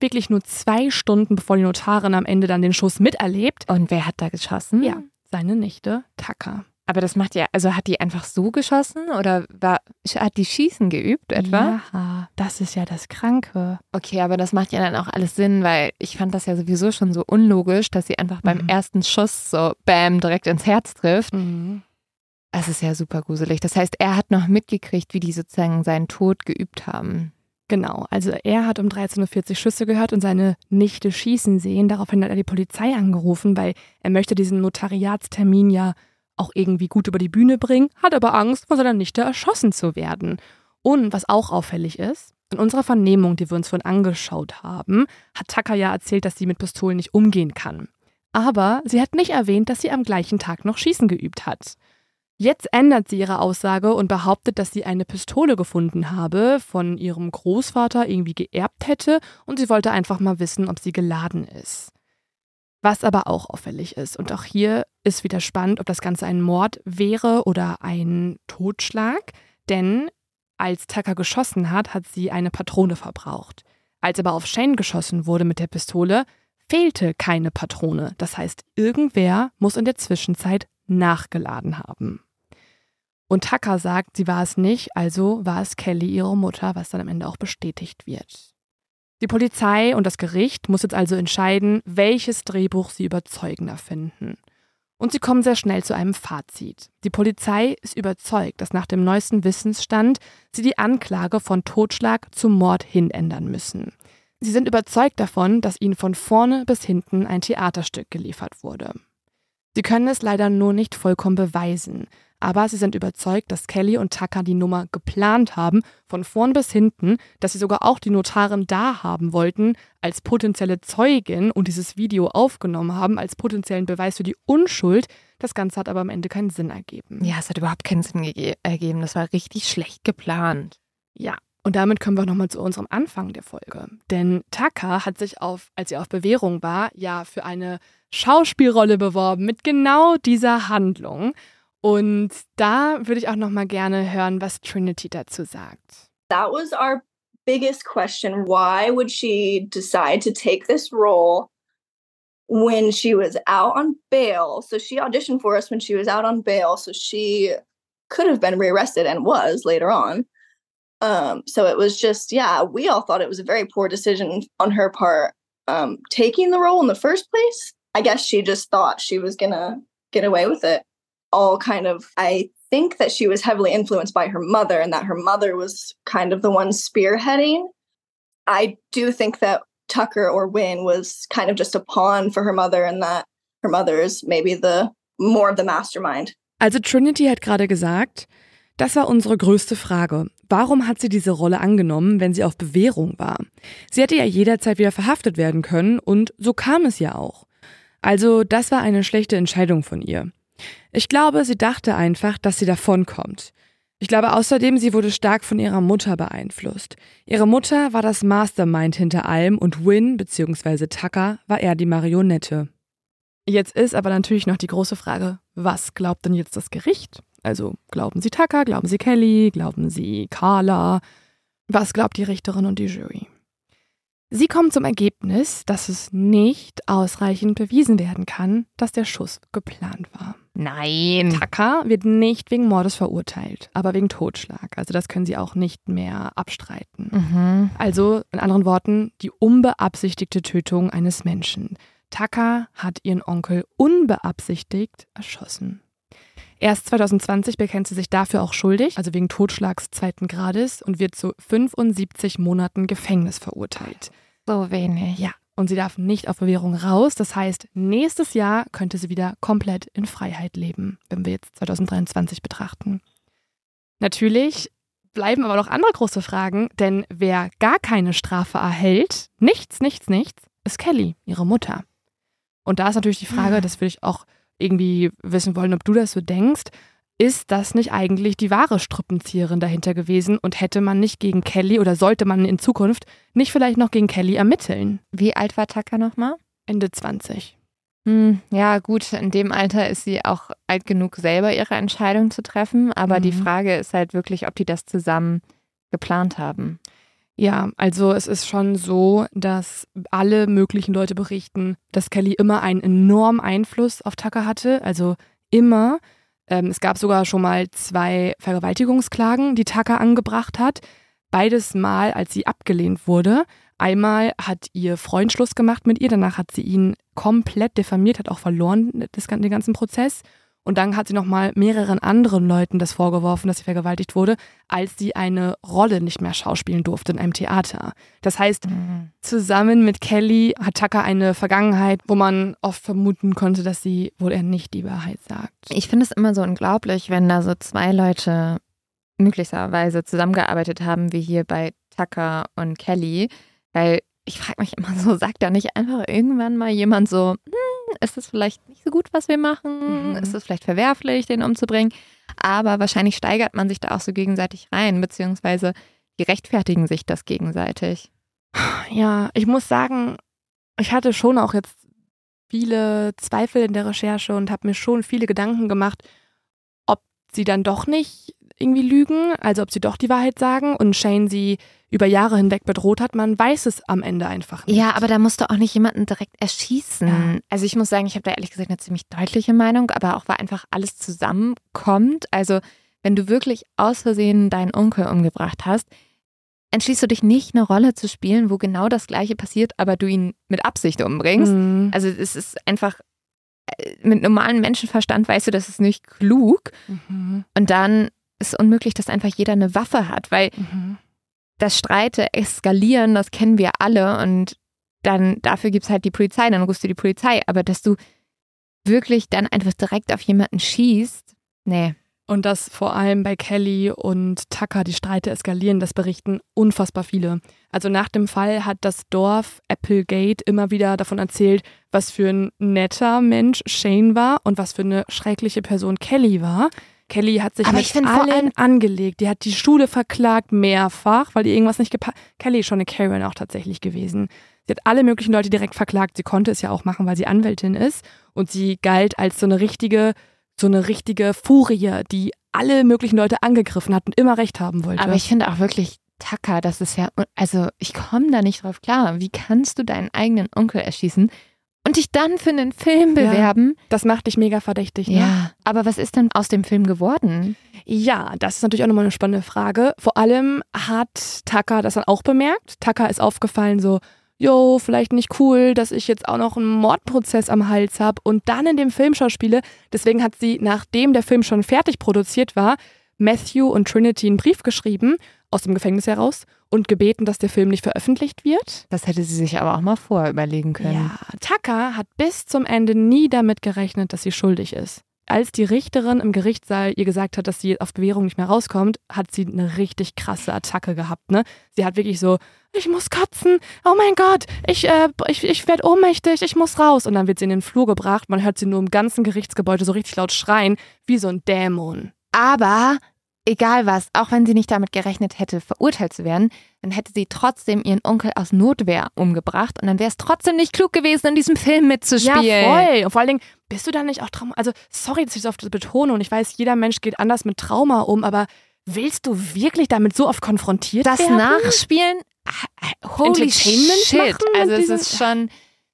Wirklich nur zwei Stunden bevor die Notarin am Ende dann den Schuss miterlebt. Und wer hat da geschossen? Ja, seine Nichte Tucker. Aber das macht ja, also hat die einfach so geschossen oder war, hat die Schießen geübt etwa? Ja, das ist ja das Kranke. Okay, aber das macht ja dann auch alles Sinn, weil ich fand das ja sowieso schon so unlogisch, dass sie einfach beim Mhm. ersten Schuss so bam direkt ins Herz trifft. Mhm. Es ist ja super gruselig. Das heißt, er hat noch mitgekriegt, wie die sozusagen seinen Tod geübt haben. Genau, also er hat um 13.40 Uhr Schüsse gehört und seine Nichte schießen sehen. Daraufhin hat er die Polizei angerufen, weil er möchte diesen Notariatstermin ja auch irgendwie gut über die Bühne bringen, hat aber Angst, von seiner Nichte erschossen zu werden. Und was auch auffällig ist, in unserer Vernehmung, die wir uns vorhin angeschaut haben, hat ja erzählt, dass sie mit Pistolen nicht umgehen kann. Aber sie hat nicht erwähnt, dass sie am gleichen Tag noch Schießen geübt hat. Jetzt ändert sie ihre Aussage und behauptet, dass sie eine Pistole gefunden habe, von ihrem Großvater irgendwie geerbt hätte und sie wollte einfach mal wissen, ob sie geladen ist. Was aber auch auffällig ist, und auch hier ist wieder spannend, ob das Ganze ein Mord wäre oder ein Totschlag, denn als Tucker geschossen hat, hat sie eine Patrone verbraucht. Als aber auf Shane geschossen wurde mit der Pistole, fehlte keine Patrone. Das heißt, irgendwer muss in der Zwischenzeit nachgeladen haben. Und Tucker sagt, sie war es nicht, also war es Kelly, ihre Mutter, was dann am Ende auch bestätigt wird. Die Polizei und das Gericht muss jetzt also entscheiden, welches Drehbuch sie überzeugender finden. Und sie kommen sehr schnell zu einem Fazit. Die Polizei ist überzeugt, dass nach dem neuesten Wissensstand sie die Anklage von Totschlag zum Mord hin ändern müssen. Sie sind überzeugt davon, dass ihnen von vorne bis hinten ein Theaterstück geliefert wurde. Sie können es leider nur nicht vollkommen beweisen. Aber sie sind überzeugt, dass Kelly und Tucker die Nummer geplant haben, von vorn bis hinten, dass sie sogar auch die Notarin da haben wollten, als potenzielle Zeugin und dieses Video aufgenommen haben, als potenziellen Beweis für die Unschuld. Das Ganze hat aber am Ende keinen Sinn ergeben. Ja, es hat überhaupt keinen Sinn ergeben. Das war richtig schlecht geplant. Ja, und damit kommen wir nochmal zu unserem Anfang der Folge. Denn Tucker hat sich auf, als sie auf Bewährung war, ja für eine Schauspielrolle beworben mit genau dieser Handlung. Und da würde ich auch noch mal gerne hören, was Trinity dazu sagt. That was our biggest question. Why would she decide to take this role when she was out on bail? So she auditioned for us when she was out on bail. So she could have been rearrested and was later on. Um, so it was just, yeah, we all thought it was a very poor decision on her part um, taking the role in the first place. I guess she just thought she was gonna get away with it. all kind of, I think that she was heavily influenced by her mother and that her mother was kind of the one spearheading. I do think that Tucker or Win was kind of just a pawn for her mother and that her mother is maybe the more of the mastermind. Also Trinity hat gerade gesagt, das war unsere größte Frage. Warum hat sie diese Rolle angenommen, wenn sie auf Bewährung war? Sie hätte ja jederzeit wieder verhaftet werden können und so kam es ja auch. Also das war eine schlechte Entscheidung von ihr. Ich glaube, sie dachte einfach, dass sie davonkommt. Ich glaube außerdem, sie wurde stark von ihrer Mutter beeinflusst. Ihre Mutter war das Mastermind hinter allem und Win bzw. Tucker war eher die Marionette. Jetzt ist aber natürlich noch die große Frage, was glaubt denn jetzt das Gericht? Also glauben Sie Tucker, glauben Sie Kelly, glauben Sie Carla? Was glaubt die Richterin und die Jury? Sie kommen zum Ergebnis, dass es nicht ausreichend bewiesen werden kann, dass der Schuss geplant war. Nein. Tucker wird nicht wegen Mordes verurteilt, aber wegen Totschlag. Also das können sie auch nicht mehr abstreiten. Mhm. Also in anderen Worten, die unbeabsichtigte Tötung eines Menschen. Tucker hat ihren Onkel unbeabsichtigt erschossen. Erst 2020 bekennt sie sich dafür auch schuldig, also wegen Totschlags zweiten Grades und wird zu 75 Monaten Gefängnis verurteilt. So wenig. Ja, und sie darf nicht auf Bewährung raus. Das heißt, nächstes Jahr könnte sie wieder komplett in Freiheit leben, wenn wir jetzt 2023 betrachten. Natürlich bleiben aber noch andere große Fragen, denn wer gar keine Strafe erhält, nichts, nichts, nichts, ist Kelly, ihre Mutter. Und da ist natürlich die Frage, das würde ich auch irgendwie wissen wollen, ob du das so denkst ist das nicht eigentlich die wahre Strippenzieherin dahinter gewesen und hätte man nicht gegen Kelly oder sollte man in Zukunft nicht vielleicht noch gegen Kelly ermitteln? Wie alt war Tucker nochmal? Ende 20. Hm, ja, gut, in dem Alter ist sie auch alt genug, selber ihre Entscheidung zu treffen. Aber mhm. die Frage ist halt wirklich, ob die das zusammen geplant haben. Ja, also es ist schon so, dass alle möglichen Leute berichten, dass Kelly immer einen enormen Einfluss auf Tucker hatte. Also immer. Ähm, es gab sogar schon mal zwei Vergewaltigungsklagen, die Tucker angebracht hat. Beides Mal, als sie abgelehnt wurde. Einmal hat ihr Freund Schluss gemacht mit ihr, danach hat sie ihn komplett diffamiert, hat auch verloren das, den ganzen Prozess. Und dann hat sie nochmal mehreren anderen Leuten das vorgeworfen, dass sie vergewaltigt wurde, als sie eine Rolle nicht mehr schauspielen durfte in einem Theater. Das heißt, mhm. zusammen mit Kelly hat Tucker eine Vergangenheit, wo man oft vermuten konnte, dass sie wohl eher nicht die Wahrheit sagt. Ich finde es immer so unglaublich, wenn da so zwei Leute möglicherweise zusammengearbeitet haben, wie hier bei Tucker und Kelly, weil ich frage mich immer so, sagt da nicht einfach irgendwann mal jemand so, hm, ist es vielleicht nicht so gut, was wir machen? Mhm. Ist es vielleicht verwerflich, den umzubringen? Aber wahrscheinlich steigert man sich da auch so gegenseitig rein, beziehungsweise die rechtfertigen sich das gegenseitig. Ja, ich muss sagen, ich hatte schon auch jetzt viele Zweifel in der Recherche und habe mir schon viele Gedanken gemacht, ob sie dann doch nicht irgendwie lügen, also ob sie doch die Wahrheit sagen und Shane sie über Jahre hinweg bedroht hat. Man weiß es am Ende einfach nicht. Ja, aber da musst du auch nicht jemanden direkt erschießen. Ja. Also ich muss sagen, ich habe da ehrlich gesagt eine ziemlich deutliche Meinung, aber auch weil einfach alles zusammenkommt. Also wenn du wirklich aus Versehen deinen Onkel umgebracht hast, entschließt du dich nicht, eine Rolle zu spielen, wo genau das Gleiche passiert, aber du ihn mit Absicht umbringst. Mhm. Also es ist einfach äh, mit normalem Menschenverstand weißt du, das ist nicht klug. Mhm. Und dann ist unmöglich, dass einfach jeder eine Waffe hat, weil mhm. das Streite eskalieren, das kennen wir alle und dann dafür gibt es halt die Polizei, dann rufst du die Polizei. Aber dass du wirklich dann einfach direkt auf jemanden schießt. Nee. Und dass vor allem bei Kelly und Tucker die Streite eskalieren, das berichten unfassbar viele. Also nach dem Fall hat das Dorf Applegate immer wieder davon erzählt, was für ein netter Mensch Shane war und was für eine schreckliche Person Kelly war. Kelly hat sich Aber mit ich allen angelegt. Die hat die Schule verklagt mehrfach, weil ihr irgendwas nicht gepasst. Kelly ist schon eine Karen auch tatsächlich gewesen. Sie hat alle möglichen Leute direkt verklagt. Sie konnte es ja auch machen, weil sie Anwältin ist. Und sie galt als so eine richtige, so eine richtige Furie, die alle möglichen Leute angegriffen hat und immer recht haben wollte. Aber ich finde auch wirklich Tucker, das ist ja, also ich komme da nicht drauf klar. Wie kannst du deinen eigenen Onkel erschießen und dich dann für einen Film Ja. bewerben? das macht dich mega verdächtig, ne? Ja, aber was ist denn aus dem Film geworden? Ja, das ist natürlich auch nochmal eine spannende Frage. Vor allem hat Tucker das dann auch bemerkt. Tucker ist aufgefallen so, jo, vielleicht nicht cool, dass ich jetzt auch noch einen Mordprozess am Hals habe und dann in dem Film schauspiele. Deswegen hat sie, nachdem der Film schon fertig produziert war, Matthew und Trinity einen Brief geschrieben, aus dem Gefängnis heraus, und gebeten, dass der Film nicht veröffentlicht wird. Das hätte sie sich aber auch mal vorher überlegen können. Ja, Tucker hat bis zum Ende nie damit gerechnet, dass sie schuldig ist. Als die Richterin im Gerichtssaal ihr gesagt hat, dass sie auf Bewährung nicht mehr rauskommt, hat sie eine richtig krasse Attacke gehabt. Ne? Sie hat wirklich so, ich muss kotzen, oh mein Gott, ich, äh, ich, ich werde ohnmächtig, ich muss raus. Und dann wird sie in den Flur gebracht, man hört sie nur im ganzen Gerichtsgebäude so richtig laut schreien, wie so ein Dämon. Aber egal was, auch wenn sie nicht damit gerechnet hätte, verurteilt zu werden, dann hätte sie trotzdem ihren Onkel aus Notwehr umgebracht und dann wäre es trotzdem nicht klug gewesen, in diesem Film mitzuspielen. Ja, voll. Und vor allen Dingen, bist du da nicht auch Trauma? Also, sorry, dass ich so oft das betone und ich weiß, jeder Mensch geht anders mit Trauma um, aber willst du wirklich damit so oft konfrontiert Das werden? Nachspielen, ah, holy Entertainment shit. Also es ist schon,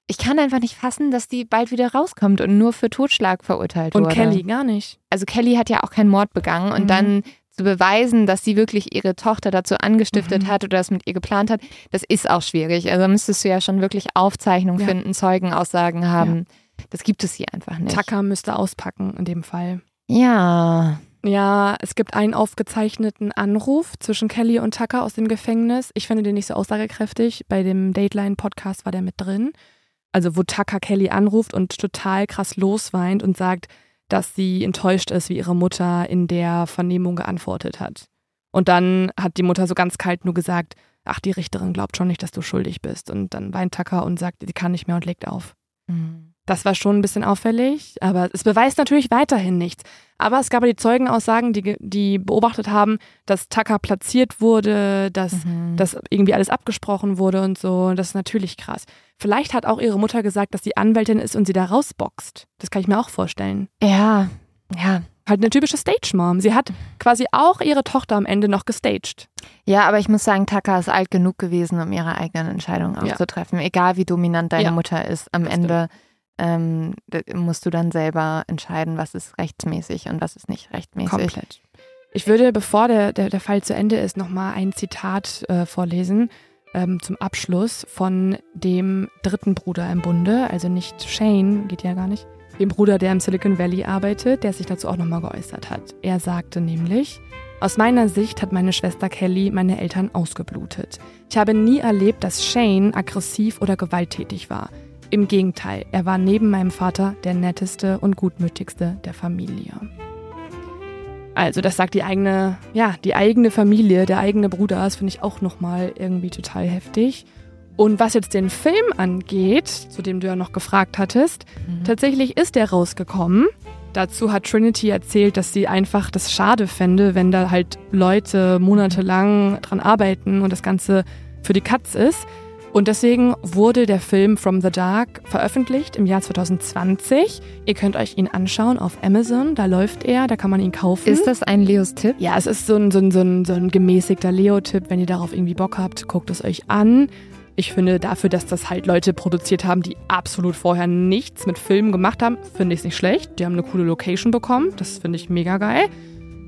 ich kann einfach nicht fassen, dass die bald wieder rauskommt und nur für Totschlag verurteilt Und wurde. Kelly gar nicht. Also Kelly hat ja auch keinen Mord begangen und Mhm. dann zu beweisen, dass sie wirklich ihre Tochter dazu angestiftet Mhm. hat oder das mit ihr geplant hat, das ist auch schwierig. Also da müsstest du ja schon wirklich Aufzeichnungen Ja. finden, Zeugenaussagen haben. Das gibt es hier einfach nicht. Tucker müsste auspacken in dem Fall. Ja. Ja, es gibt einen aufgezeichneten Anruf zwischen Kelly und Tucker aus dem Gefängnis. Ich finde den nicht so aussagekräftig. Bei dem Dateline-Podcast war der mit drin. Also, wo Tucker Kelly anruft und total krass losweint und sagt, dass sie enttäuscht ist, wie ihre Mutter in der Vernehmung geantwortet hat. Und dann hat die Mutter so ganz kalt nur gesagt, ach, die Richterin glaubt schon nicht, dass du schuldig bist. Und dann weint Tucker und sagt, sie kann nicht mehr und legt auf. Mhm. Das war schon ein bisschen auffällig, aber es beweist natürlich weiterhin nichts. Aber es gab ja die Zeugenaussagen, die, die beobachtet haben, dass Tucker platziert wurde, dass, Mhm. dass irgendwie alles abgesprochen wurde und so. Das ist natürlich krass. Vielleicht hat auch ihre Mutter gesagt, dass sie Anwältin ist und sie da rausboxt. Das kann ich mir auch vorstellen. Ja. Ja. Halt eine typische Stage-Mom. Sie hat quasi auch ihre Tochter am Ende noch gestaged. Ja, aber ich muss sagen, Tucker ist alt genug gewesen, um ihre eigenen Entscheidungen auch Ja. zu treffen. Egal wie dominant deine Ja. Mutter ist, am Das Ende ähm, musst du dann selber entscheiden, was ist rechtsmäßig und was ist nicht rechtmäßig. Komplett. Ich würde, bevor der, der, der Fall zu Ende ist, nochmal ein Zitat äh, vorlesen ähm, zum Abschluss von dem dritten Bruder im Bunde, also nicht Shane, geht ja gar nicht, dem Bruder, der im Silicon Valley arbeitet, der sich dazu auch nochmal geäußert hat. Er sagte nämlich, aus meiner Sicht hat meine Schwester Kelly meine Eltern ausgeblutet. Ich habe nie erlebt, dass Shane aggressiv oder gewalttätig war. Im Gegenteil, er war neben meinem Vater der netteste und gutmütigste der Familie. Also, das sagt die eigene, ja, die eigene Familie, der eigene Bruder, das finde ich auch nochmal irgendwie total heftig. Und was jetzt den Film angeht, zu dem du ja noch gefragt hattest, Mhm. tatsächlich ist der rausgekommen. Dazu hat Trinity erzählt, dass sie einfach das schade fände, wenn da halt Leute monatelang dran arbeiten und das Ganze für die Katz ist. Und deswegen wurde der Film From the Dark veröffentlicht im Jahr 2020. Ihr könnt euch ihn anschauen auf Amazon, da läuft er, da kann man ihn kaufen. Ist das ein Leos Tipp? Ja, es ist so ein, so ein, so ein, so ein gemäßigter Leo-Tipp. Wenn ihr darauf irgendwie Bock habt, guckt es euch an. Ich finde, dafür, dass das halt Leute produziert haben, die absolut vorher nichts mit Filmen gemacht haben, finde ich es nicht schlecht. Die haben eine coole Location bekommen. Das finde ich mega geil.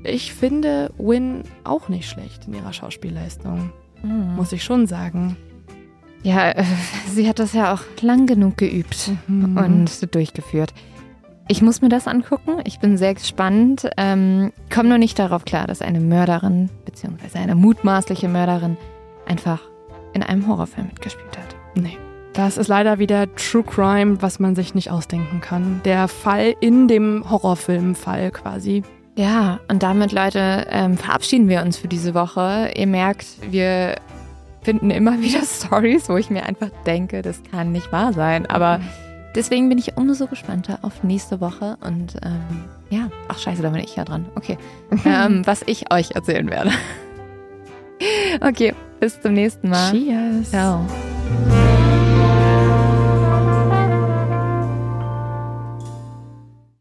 Ich finde Win auch nicht schlecht in ihrer Schauspielleistung. Mhm. Muss ich schon sagen. Ja, äh, sie hat das ja auch lang genug geübt Mhm. und durchgeführt. Ich muss mir das angucken. Ich bin sehr gespannt. Ähm, komme nur nicht darauf klar, dass eine Mörderin, beziehungsweise eine mutmaßliche Mörderin, einfach in einem Horrorfilm mitgespielt hat. Nee. Das ist leider wieder True Crime, was man sich nicht ausdenken kann. Der Fall in dem Horrorfilm-Fall quasi. Ja, und damit, Leute, ähm, verabschieden wir uns für diese Woche. Ihr merkt, wir finden immer wieder Stories, wo ich mir einfach denke, das kann nicht wahr sein. Aber deswegen bin ich umso gespannter auf nächste Woche. Und ähm, ja, ach scheiße, da bin ich ja dran. Okay. ähm, was ich euch erzählen werde. okay, bis zum nächsten Mal. Cheers. Ciao.